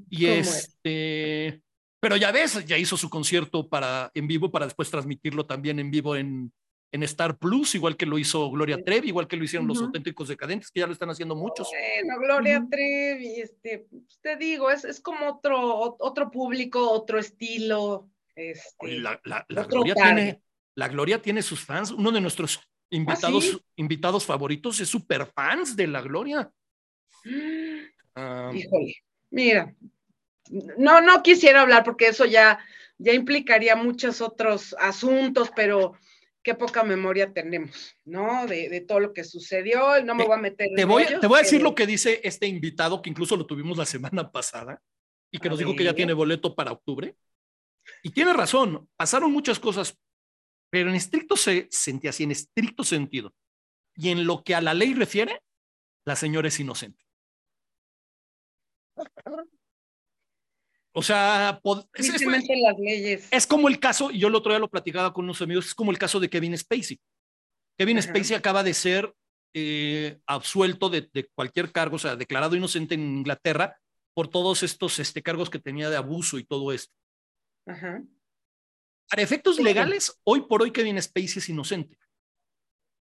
Y este, pero ya ves, ya hizo su concierto para en vivo para después transmitirlo también en vivo en, en Star Plus, igual que lo hizo Gloria Trevi, igual que lo hicieron los Ujú. auténticos decadentes, que ya lo están haciendo muchos. Bueno, Gloria Ujú. Trevi, este, pues, te digo, es, es como otro, ot- otro público, otro estilo. Este, La, la- la otro Gloria tiene, la Gloria tiene sus fans. Uno de nuestros invitados, sí? invitados favoritos es super fans de la Gloria. Ah, Híjole, mira, no, no quisiera hablar porque eso ya, ya implicaría muchos otros asuntos, pero qué poca memoria tenemos, ¿no? De, de todo lo que sucedió, no me voy a meter te, en voy, rollos, te voy a decir pero- lo que dice este invitado, que incluso lo tuvimos la semana pasada, y que A nos dijo que ya ver. tiene boleto para octubre. Y tiene razón, pasaron muchas cosas, pero en estricto se sentía así, en estricto sentido. Y en lo que a la ley refiere, la señora es inocente. O sea, es, las leyes. es como el caso, y yo el otro día lo platicaba con unos amigos, es como el caso de Kevin Spacey. Kevin Ajá. Spacey acaba de ser eh, absuelto de, de, cualquier cargo, o sea, declarado inocente en Inglaterra por todos estos este, cargos que tenía de abuso y todo esto. Ajá. Para efectos legales, hoy por hoy Kevin Spacey es inocente.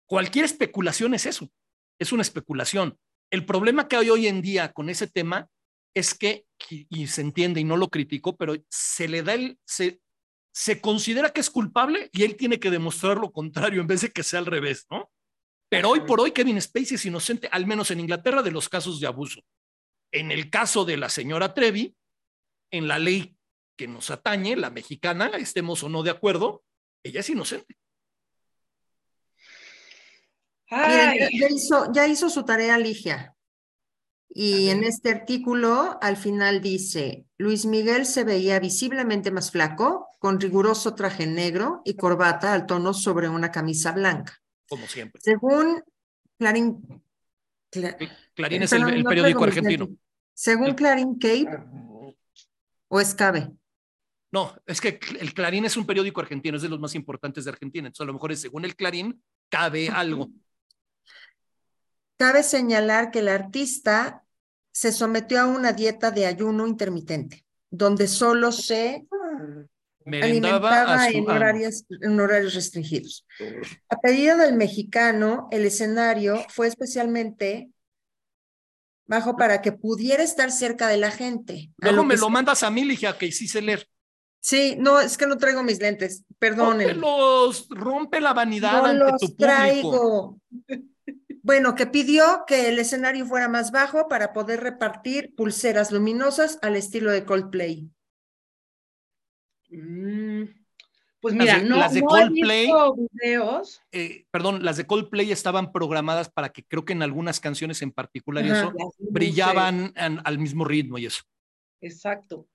Cualquier especulación es eso, es una especulación. El problema que hay hoy en día con ese tema es que, y se entiende y no lo critico, pero se le da el, se, se considera que es culpable y él tiene que demostrar lo contrario en vez de que sea al revés, ¿no? Pero hoy por hoy Kevin Spacey es inocente, al menos en Inglaterra, de los casos de abuso. En el caso de la señora Trevi, en la ley que nos atañe, la mexicana, estemos o no de acuerdo, ella es inocente. ya, hizo, ya hizo su tarea Ligia. Y en este artículo al final dice, Luis Miguel se veía visiblemente más flaco, con riguroso traje negro y corbata al tono sobre una camisa blanca. Como siempre. Según Clarín... Clarín es el, periódico argentino. Según Clarín Cape, ¿o es Cabe? No, es que el Clarín es un periódico argentino, es de los más importantes de Argentina. Entonces, a lo mejor es según el Clarín, cabe algo. Cabe señalar que el artista se sometió a una dieta de ayuno intermitente, donde solo se alimentaba en, horarios, en horarios restringidos. A pedido del mexicano, el escenario fue especialmente bajo para que pudiera estar cerca de la gente. Luego me lo mandas a mí, Ligia, que sí sé leer. Sí, no, es que no traigo mis lentes, perdonen. los rompe la vanidad no ante los tu traigo. Bueno, que pidió que el escenario fuera más bajo para poder repartir pulseras luminosas al estilo de Coldplay. Mm, pues mira, las de, no, las de no Coldplay, videos. eh, perdón, las de Coldplay estaban programadas para que creo que en algunas canciones en particular Ajá. eso brillaban an- al mismo ritmo y eso. Exacto.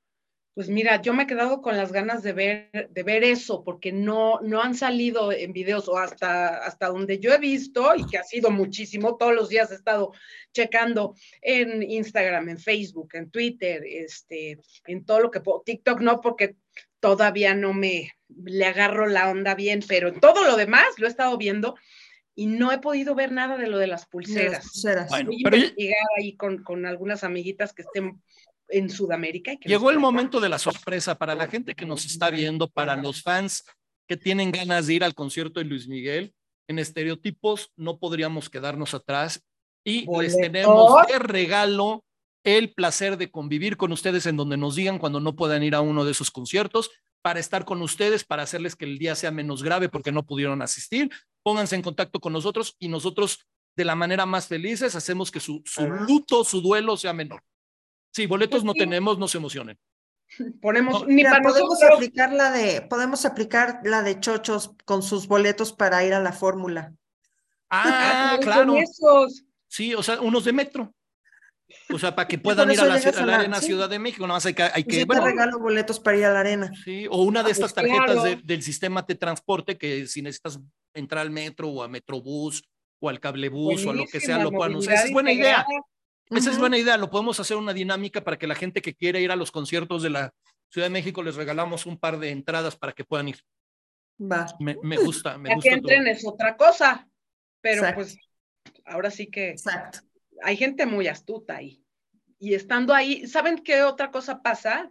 Pues mira, yo me he quedado con las ganas de ver, de ver eso, porque no, no han salido en videos o hasta, hasta donde yo he visto, y que ha sido muchísimo, todos los días he estado checando en Instagram, en Facebook, en Twitter, este, en todo lo que puedo, TikTok no, porque todavía no me le agarro la onda bien, pero en todo lo demás lo he estado viendo y no he podido ver nada de lo de las de las pulseras. pulseras. Bueno, Voy a pero investigar ahí con, con algunas amiguitas que estén en Sudamérica. y que Llegó el momento de la sorpresa para la gente que nos está viendo, para los fans que tienen ganas de ir al concierto de Luis Miguel. En estereotipos no podríamos quedarnos atrás y les tenemos de regalo el placer de convivir con ustedes en donde nos digan cuando no puedan ir a uno de esos conciertos para estar con ustedes, para hacerles que el día sea menos grave porque no pudieron asistir. Pónganse en contacto con nosotros y nosotros de la manera más felices hacemos que su, su luto, su duelo sea menor. Sí, boletos no Sí. tenemos, no se emocionen. Ponemos, No, ni Mira, para podemos nosotros. aplicar la de, podemos aplicar la de chochos con sus boletos para ir a la fórmula. Ah, con claro. esos. Sí, o sea, unos de metro. O sea, para que puedan ir a la, a la Arena sí. Ciudad de México. Nada más hay que, hay Pues que yo bueno, te regalo boletos para ir a la arena. sí, o una de Ah, pues estas tarjetas de- claro. del sistema de transporte que si necesitas entrar al metro o a Metrobús o al cablebús o a lo que sea, lo puedan usar. movilidad Esa es buena idea. Esa es buena idea. Lo podemos hacer una dinámica para que la gente que quiere ir a los conciertos de la Ciudad de México les regalamos un par de entradas para que puedan ir. Va. Me, me gusta, me Ya que todo. entren es otra cosa. Pero Exacto. pues ahora sí que Exacto. hay gente muy astuta ahí. Y estando ahí, ¿saben qué otra cosa pasa?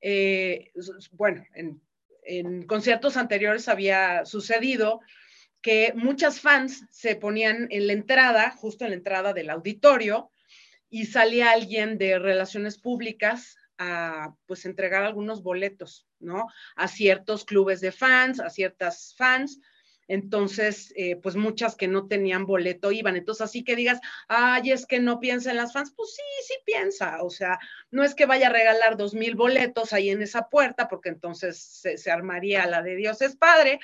Eh, bueno, en, en conciertos anteriores había sucedido que muchas fans se ponían en la entrada, justo en la entrada del auditorio, y salía alguien de relaciones públicas a pues entregar algunos boletos, ¿no? A ciertos clubes de fans, a ciertas fans. Entonces, eh, pues muchas que no tenían boleto iban. Entonces, así que digas, ay, es que no piensa en las fans, pues sí, sí piensa. O sea, no es que vaya a regalar dos mil boletos ahí en esa puerta, porque entonces se, se armaría la de Dios es Padre,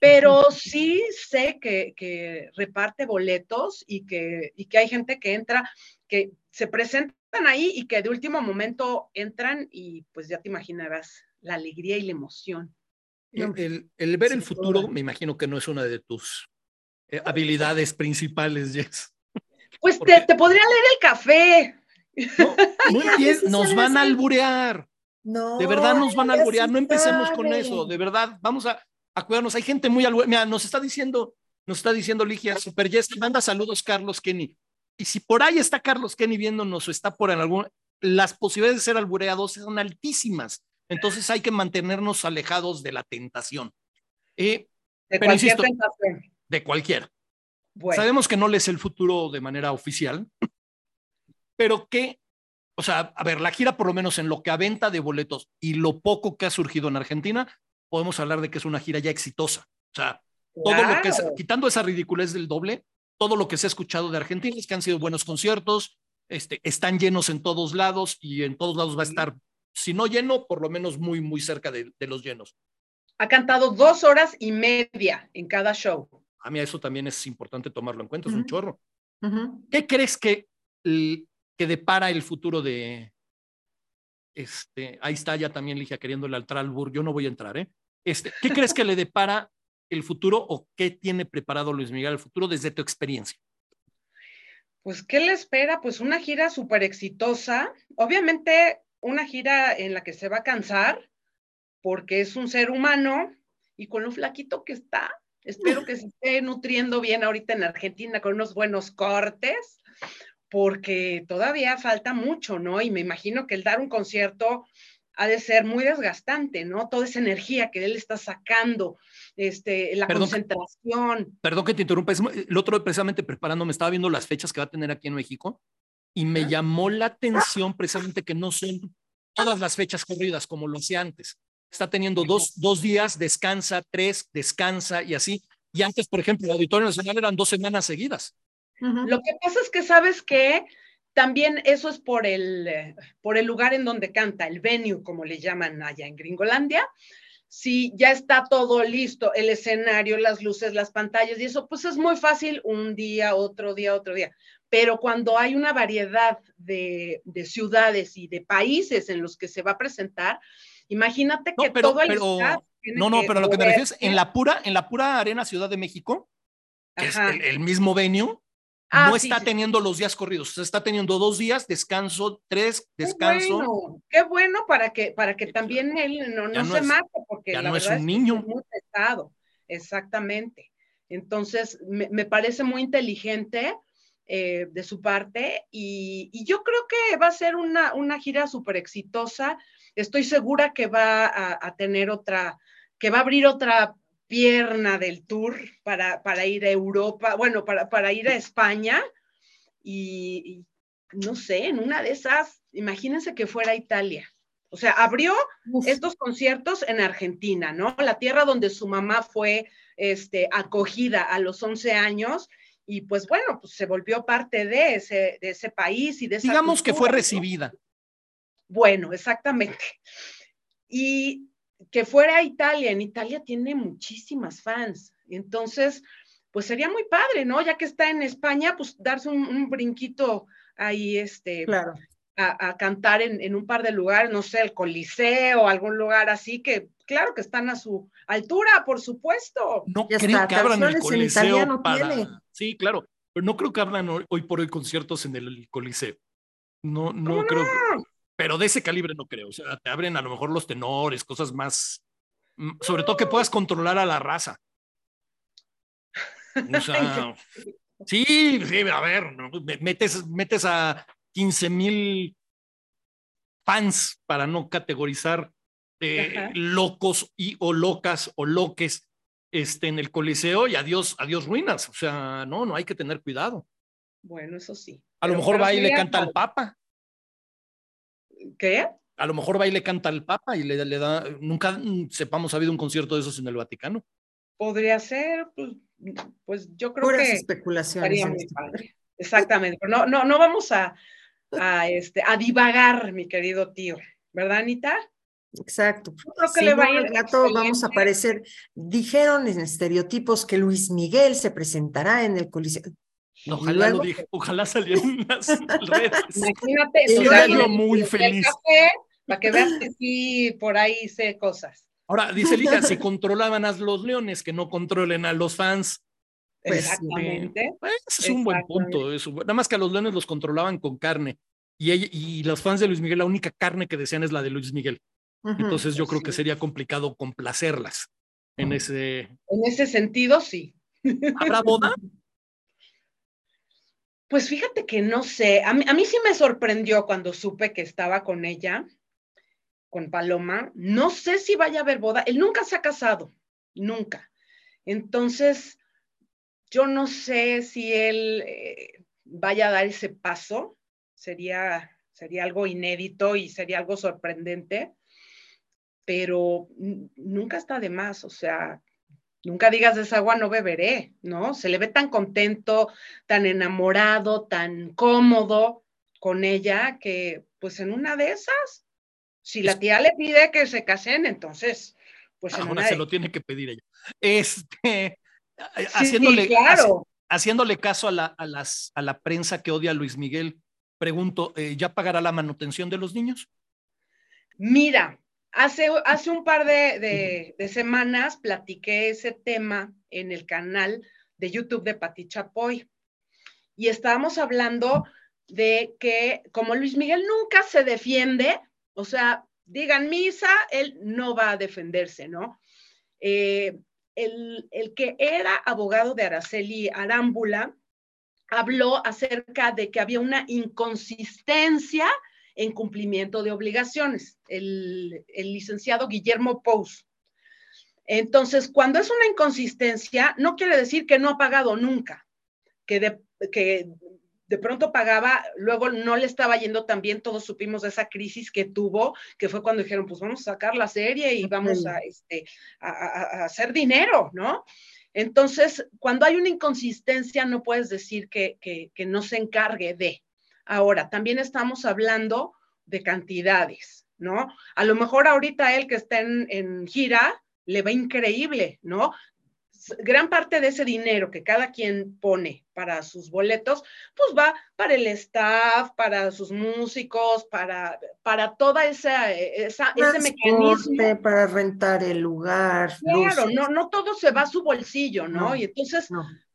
pero sí sé que, que reparte boletos y que, y que hay gente que entra, que se presentan ahí y que de último momento entran y pues ya te imaginarás la alegría y la emoción. El, el- el ver el futuro, me imagino que no es una de tus eh, habilidades principales, Jess. Pues ¿Por te, te podría leer el café. No, no se nos van a alburear. No. De verdad nos van a alburear. No empecemos con eso. De verdad, vamos a, a cuidarnos. Hay gente muy albureada. Mira, nos está diciendo Nos está diciendo Ligia, Super Yes, manda saludos Carlos Kenny. Y si por ahí está Carlos Kenny viéndonos o está por en algún, las posibilidades de ser albureados son altísimas. Entonces hay que mantenernos alejados de la tentación. Eh, De pero cualquier insisto, tentación. de cualquiera. Bueno, Sabemos que no les el futuro de manera oficial, pero que, o sea, a ver, la gira por lo menos en lo que a venta de boletos y lo poco que ha surgido en Argentina, podemos hablar de que es una gira ya exitosa. O sea, todo lo que es, claro. quitando esa ridiculez del doble, todo lo que se ha escuchado de Argentina es que han sido buenos conciertos, este, están llenos en todos lados y en todos lados va a estar, si no lleno, por lo menos muy, muy cerca de, de los llenos. Ha cantado dos horas y media en cada show. A mí eso también es importante tomarlo en cuenta, es un chorro. ¿Qué crees que, que depara el futuro de... Este, ahí está ya también Ligia queriéndole al Tralbur, yo no voy a entrar, ¿eh? Este, ¿Qué crees que le depara el futuro o qué tiene preparado Luis Miguel el futuro desde tu experiencia? Pues, ¿qué le espera? Pues una gira súper exitosa. Obviamente, una gira en la que se va a cansar, porque es un ser humano y con lo flaquito que está. Espero que se esté nutriendo bien ahorita en Argentina con unos buenos cortes, porque todavía falta mucho, ¿no? Y me imagino que el dar un concierto ha de ser muy desgastante, ¿no? Toda esa energía que él está sacando, este, la Perdón. concentración. Perdón que te interrumpa, el otro precisamente preparándome, estaba viendo las fechas que va a tener aquí en México y me llamó la atención precisamente que no son todas las fechas corridas como lo hacía antes. Está teniendo dos, dos días, descansa, tres, descansa y así. Y antes, por ejemplo, el Auditorio Nacional eran dos semanas seguidas. Ujú. Lo que pasa es que sabes que también eso es por el, eh, por el lugar en donde canta, el venue, como le llaman allá en Gringolandia. Si ya está todo listo, el escenario, las luces, las pantallas y eso, pues es muy fácil un día, otro día, otro día. Pero cuando hay una variedad de, de ciudades y de países en los que se va a presentar, imagínate No, que pero- todo el pero- No, no, pero lo que me refiero es en la pura, en la pura Arena Ciudad de México, que es el mismo venue, Ah, no sí, está sí, teniendo los días corridos. Está teniendo dos días, descanso, tres, Qué descanso. bueno, qué bueno para que, para que también él no, Ya no no se es- mate, porque ya la no es verdad un que sí niño. es muy pesado, exactamente. Entonces, me, me parece muy inteligente eh, de su parte y, y yo creo que va a ser una, una gira súper exitosa. Estoy segura que va a, a tener otra, que va a abrir otra pierna del tour para, para ir a Europa, bueno, para, para ir a España y, y no sé, en una de esas, imagínense que fuera Italia. O sea, abrió Uf. estos conciertos en Argentina, ¿no? La tierra donde su mamá fue este, acogida a los 11 años y pues bueno, pues se volvió parte de ese, de ese país y de esa Digamos que fue recibida. Bueno, exactamente. Y que fuera a Italia, en Italia tiene muchísimas fans. Entonces, pues sería muy padre, ¿no? Ya que está en España, pues darse un, un brinquito ahí, este, Claro. a, a cantar en, en un par de lugares, no sé, el Coliseo, algún lugar así, que claro que están a su altura, por supuesto. No Y creo que abran el en Coliseo para... tiene. Sí, claro, pero no creo que abran hoy, hoy por hoy conciertos en el Coliseo. No, no ¿Cómo creo. que- Pero de ese calibre no creo. O sea, te abren a lo mejor los tenores, cosas más... Sobre todo que puedas controlar a la raza. O sea, sí, sí, a ver, metes, metes a 15 mil fans para no categorizar eh, locos y o locas o loques este, en el coliseo y adiós, adiós ruinas. O sea, no, no hay que tener cuidado. Bueno, eso sí. A lo mejor va y le canta al. Papa. ¿Qué? A lo mejor va y le canta al Papa y le, le da. Nunca sepamos, ha habido un concierto de esos en el Vaticano. Podría ser, pues, pues yo creo Puras que especulaciones. muy este padre. Exactamente. Pero no, no, no vamos a, a, este, a divagar, mi querido tío. ¿Verdad, Anita? Exacto. Yo creo que Si le va no, a ir al rato vamos a aparecer. Dijeron en estereotipos que Luis Miguel se presentará en el Coliseo. Ojalá lo luego- dije, ojalá salieran las redes. Imagínate. Si yo muy dice, "El feliz". café, para que veas que sí, por ahí sé cosas. Ahora, dice Liga, si controlaban a los leones, que no controlen a los fans. Pues. Exactamente. Pues, ese es un buen punto. eso. Nada más que a los leones los controlaban con carne. Y, ella- y los fans de Luis Miguel, la única carne que desean es la de Luis Miguel. Entonces yo creo que Sí. sería complicado complacerlas en ese... En ese sentido, sí. ¿Habrá boda? Pues fíjate que no sé, a mí, sí me sorprendió cuando supe que estaba con ella, con Paloma. No sé si vaya a haber boda, él nunca se ha casado, nunca. Entonces, yo no sé si él eh, vaya a dar ese paso, sería, sería algo inédito y sería algo sorprendente, pero nunca está de más, o sea, Nunca digas de esa agua no beberé, ¿no? Se le ve tan contento, tan enamorado, tan cómodo con ella que pues en una de esas, si la tía le pide que se casen, entonces, pues en una se lo tiene que pedir ella. Este, haciéndole, haciéndole caso a la, a, las, a la prensa que odia a Luis Miguel, pregunto, eh, ¿ya pagará la manutención de los niños? Mira, Hace, hace un par de, semanas platiqué ese tema en el canal de YouTube de Pati Chapoy y estábamos hablando de que como Luis Miguel nunca se defiende, o sea, digan misa, él no va a defenderse, ¿no? Eh, el, el, que era abogado de Araceli Arámbula habló acerca de que había una inconsistencia en cumplimiento de obligaciones, el, licenciado Guillermo Pous. Entonces, cuando es una inconsistencia, no quiere decir que no ha pagado nunca, que de, que de pronto pagaba, luego no le estaba yendo tan bien, todos supimos de esa crisis que tuvo, que fue cuando dijeron, pues vamos a sacar la serie y vamos a, este, a, hacer dinero, ¿no? Entonces, cuando hay una inconsistencia, no puedes decir que, que no se encargue de. Ahora, también estamos hablando de cantidades, ¿no? A lo mejor ahorita él que está en, gira le va increíble, ¿no? gran parte de ese dinero que cada quien pone para sus boletos, pues va para el staff, para sus músicos, para, para toda esa, esa ese mecanismo. Para rentar el lugar. Claro, no, no todo se va a su bolsillo, ¿no? y entonces,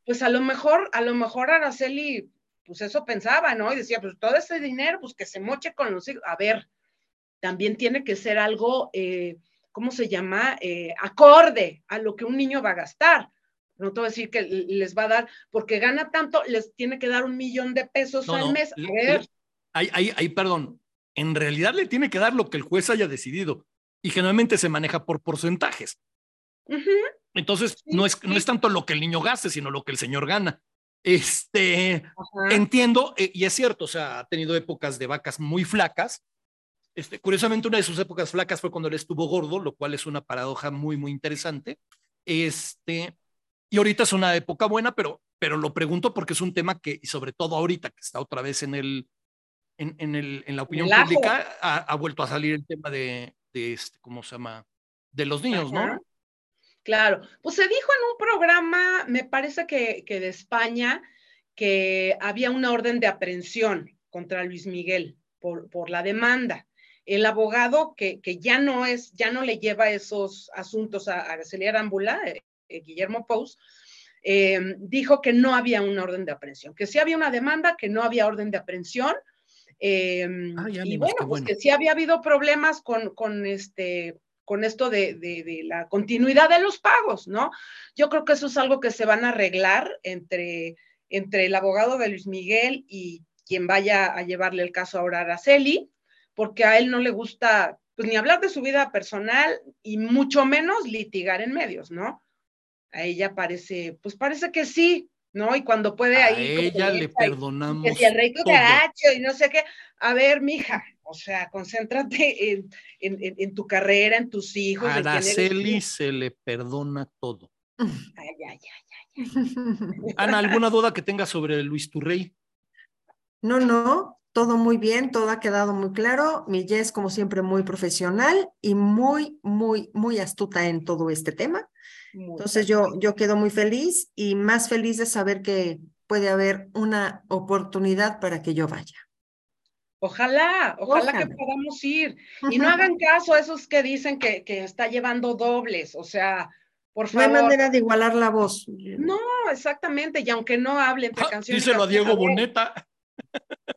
pues a lo mejor, a lo mejor Araceli pues eso pensaba, ¿no? Y decía, pues todo ese dinero, pues que se moche con los hijos. A ver, también tiene que ser algo, eh, ¿cómo se llama? Eh, acorde a lo que un niño va a gastar. No te voy a decir que les va a dar, porque gana tanto, les tiene que dar un millón de pesos al mes. A ver. Ahí, ahí, ahí, perdón. En realidad le tiene que dar lo que el juez haya decidido. Y generalmente se maneja por porcentajes. Entonces, no, es, no es tanto lo que el niño gaste, sino lo que el señor gana. Este, entiendo, eh, y es cierto, o sea, ha tenido épocas de vacas muy flacas. Este, curiosamente, una de sus épocas flacas fue cuando él estuvo gordo, lo cual es una paradoja muy, muy interesante. Este, y ahorita es una época buena, pero, pero lo pregunto porque es un tema que, y sobre todo ahorita que está otra vez en el, en, en, el, en la opinión pública, ha, vuelto a salir el tema de, de este, ¿cómo se llama? De los niños, ¿no? Claro, pues se dijo en un programa, me parece que, de España, que había una orden de aprehensión contra Luis Miguel por, por la demanda. El abogado que, que, ya no es, ya no le lleva esos asuntos a Araceli Arámbula, eh, eh, Guillermo Pous, eh, dijo que no había una orden de aprehensión, que sí había una demanda, que no había orden de aprehensión. Ah, y bueno, pues que sí había habido problemas con, con este con esto de, la continuidad de los pagos, ¿no? Yo creo que eso es algo que se van a arreglar entre, entre el abogado de Luis Miguel y quien vaya a llevarle el caso ahora a Araceli, porque a él no le gusta, pues ni hablar de su vida personal y mucho menos litigar en medios, ¿no? A ella parece, pues parece que sí, ¿no? Y cuando puede a ahí. ella le perdonamos. Que si el rey caracho y no sé qué. A ver, mija, o sea, concéntrate en, en, tu carrera, en tus hijos. A Araceli se le perdona todo. Ay, ay, ay, Ana, ¿alguna duda que tenga sobre Luis Turrey? No, no, todo muy bien, todo ha quedado muy claro. Mi Jess, como siempre, muy profesional y muy, muy, muy astuta en todo este tema. Entonces yo, yo quedo muy feliz y más feliz de saber que puede haber una oportunidad para que yo vaya. Ojalá, ojalá, que podamos ir. Y no hagan caso a esos que dicen que, que está llevando dobles, o sea, por favor. No hay manera de igualar la voz. No, exactamente, y aunque no hablen entre ah, canciones. Díselo a Diego Boneta.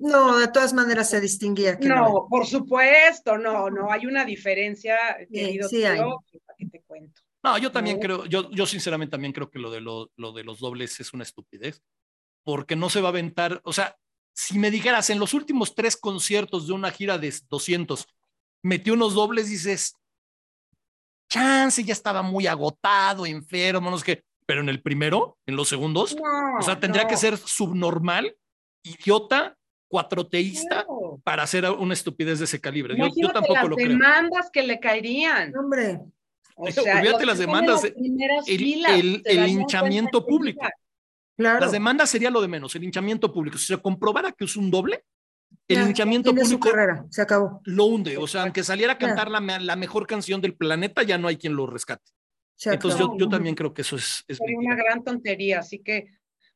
No, de todas maneras se distinguía. no, por supuesto, no, no, hay una diferencia, querido sí, tío, que te cuento. No, yo también creo, yo, yo sinceramente también creo que lo de, lo, lo de los dobles es una estupidez, porque no se va a aventar, o sea, si me dijeras en los últimos tres conciertos de una gira de 200, metió unos dobles, dices, chance, ya estaba muy agotado, enfermo, no sé qué, pero en el primero, en los segundos, o sea, tendría que ser subnormal, idiota, cuatroteísta No. para hacer una estupidez de ese calibre. Yo, tampoco las lo creo. demandas que le caerían. Hombre, O sea, olvídate las demandas, las el- filas, el- se el darían hinchamiento público. Claro. Las demandas sería lo de menos, el hinchamiento público. Si se comprobara que es un doble, el Ya, hinchamiento tiene su público carrera, se acabó. lo hunde. O sea, aunque saliera a cantar la, la mejor canción del planeta, ya no hay quien lo rescate. Se Entonces yo, yo también creo que eso es, es una gran tontería, así que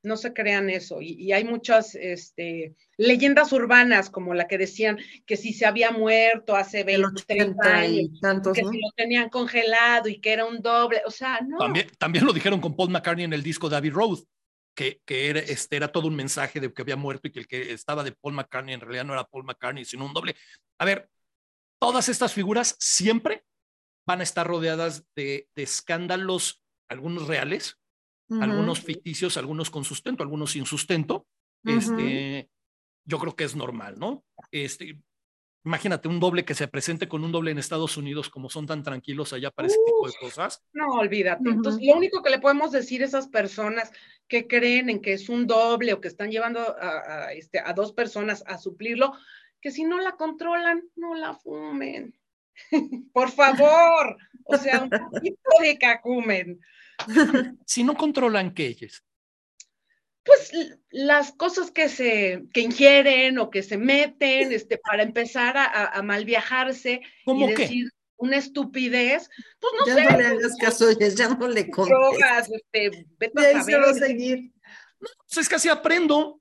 no se crean eso. Y, y hay muchas este, leyendas urbanas, como la que decían que si se había muerto hace El 20, 30 80 años, tantos, que ¿no? si lo tenían congelado y que era un doble, o sea, no. También, también lo dijeron con Paul McCartney en el disco de Abbey Road, que, que era, este, era todo un mensaje de que había muerto y que el que estaba de Paul McCartney en realidad no era Paul McCartney, sino un doble. A ver, todas estas figuras siempre van a estar rodeadas de, de escándalos, algunos reales, algunos ficticios, algunos con sustento, algunos sin sustento. Este, yo creo que es normal, ¿no? Este, imagínate un doble que se presente con un doble en Estados Unidos, como son tan tranquilos allá para ese tipo de cosas. No, olvídate. Entonces, lo único que le podemos decir a esas personas que creen en que es un doble o que están llevando a, a, este, a dos personas a suplirlo, que si no la controlan, no la fumen. Por favor. O sea, un poquito de cacumen. Si no controlan que ellos, Pues las cosas que se que ingieren o que se meten este, para empezar a, a- mal viajarse y ¿cómo qué? decir una estupidez, pues no Ya sé, no le hagas caso, ya no le contes. drogas, este, vete Y a ahí se va a saber. seguir. Pues es que así aprendo.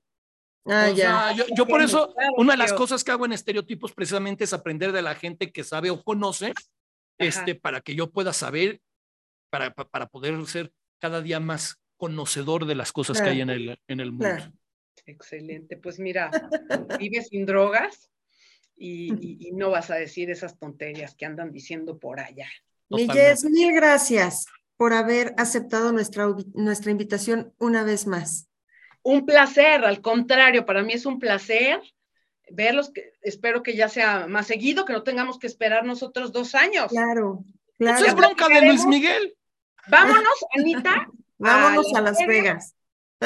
Ah, O ya. sea, yo, yo por eso, claro, una de las cosas que hago en estereotipos precisamente es aprender de la gente que sabe o conoce, este, para que yo pueda saber, para, pa- para poder ser cada día más conocedor de las cosas que hay en el, en el mundo. Claro. Excelente, pues mira, vive sin drogas y, y- y no vas a decir esas tonterías que andan diciendo por allá. Mi Totalmente. Jess, mil gracias por haber aceptado nuestra, nuestra invitación una vez más. Un placer, al contrario, para mí es un placer verlos, que, espero que ya sea más seguido, que no tengamos que esperar nosotros dos años. Claro, Eso claro. es bronca de Luis Miguel. Vámonos, Anita, Vámonos a a Las Vegas.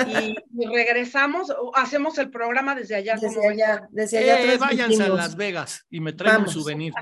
y, y regresamos, o hacemos el programa desde allá. Desde ¿cómo ves? allá, desde allá Eh, váyanse a. Las Vegas y me traen un Vamos. souvenir.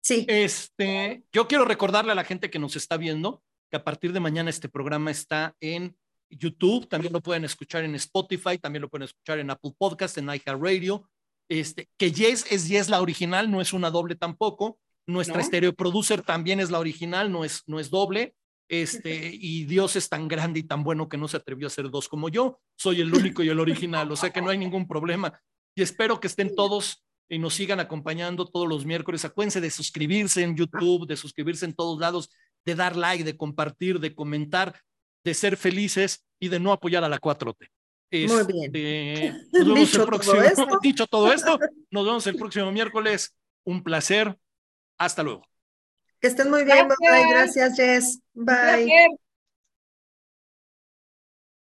Sí, Este, yo quiero recordarle a la gente que nos está viendo que a partir de mañana este programa está en YouTube, también lo pueden escuchar en Spotify, también lo pueden escuchar en Apple Podcast, en iHeartRadio. Este, que Yes es Yes la original, no es una doble tampoco. Nuestra ¿No? stereo producer también es la original, no es, no es doble. Este, y Dios es tan grande y tan bueno que no se atrevió a hacer dos como yo. Soy el único y el original, o sea que no hay ningún problema. Y espero que estén todos y nos sigan acompañando todos los miércoles. Acuérdense de suscribirse en YouTube, de suscribirse en todos lados, de dar like, de compartir, de comentar, de ser felices y de no apoyar a la 4T. Muy bien. Este, nos vemos Dicho el todo próximo, esto. dicho todo esto, nos vemos el próximo miércoles. Un placer. Hasta luego. Que estén muy bien. Bye, Gracias. Jess. Bye.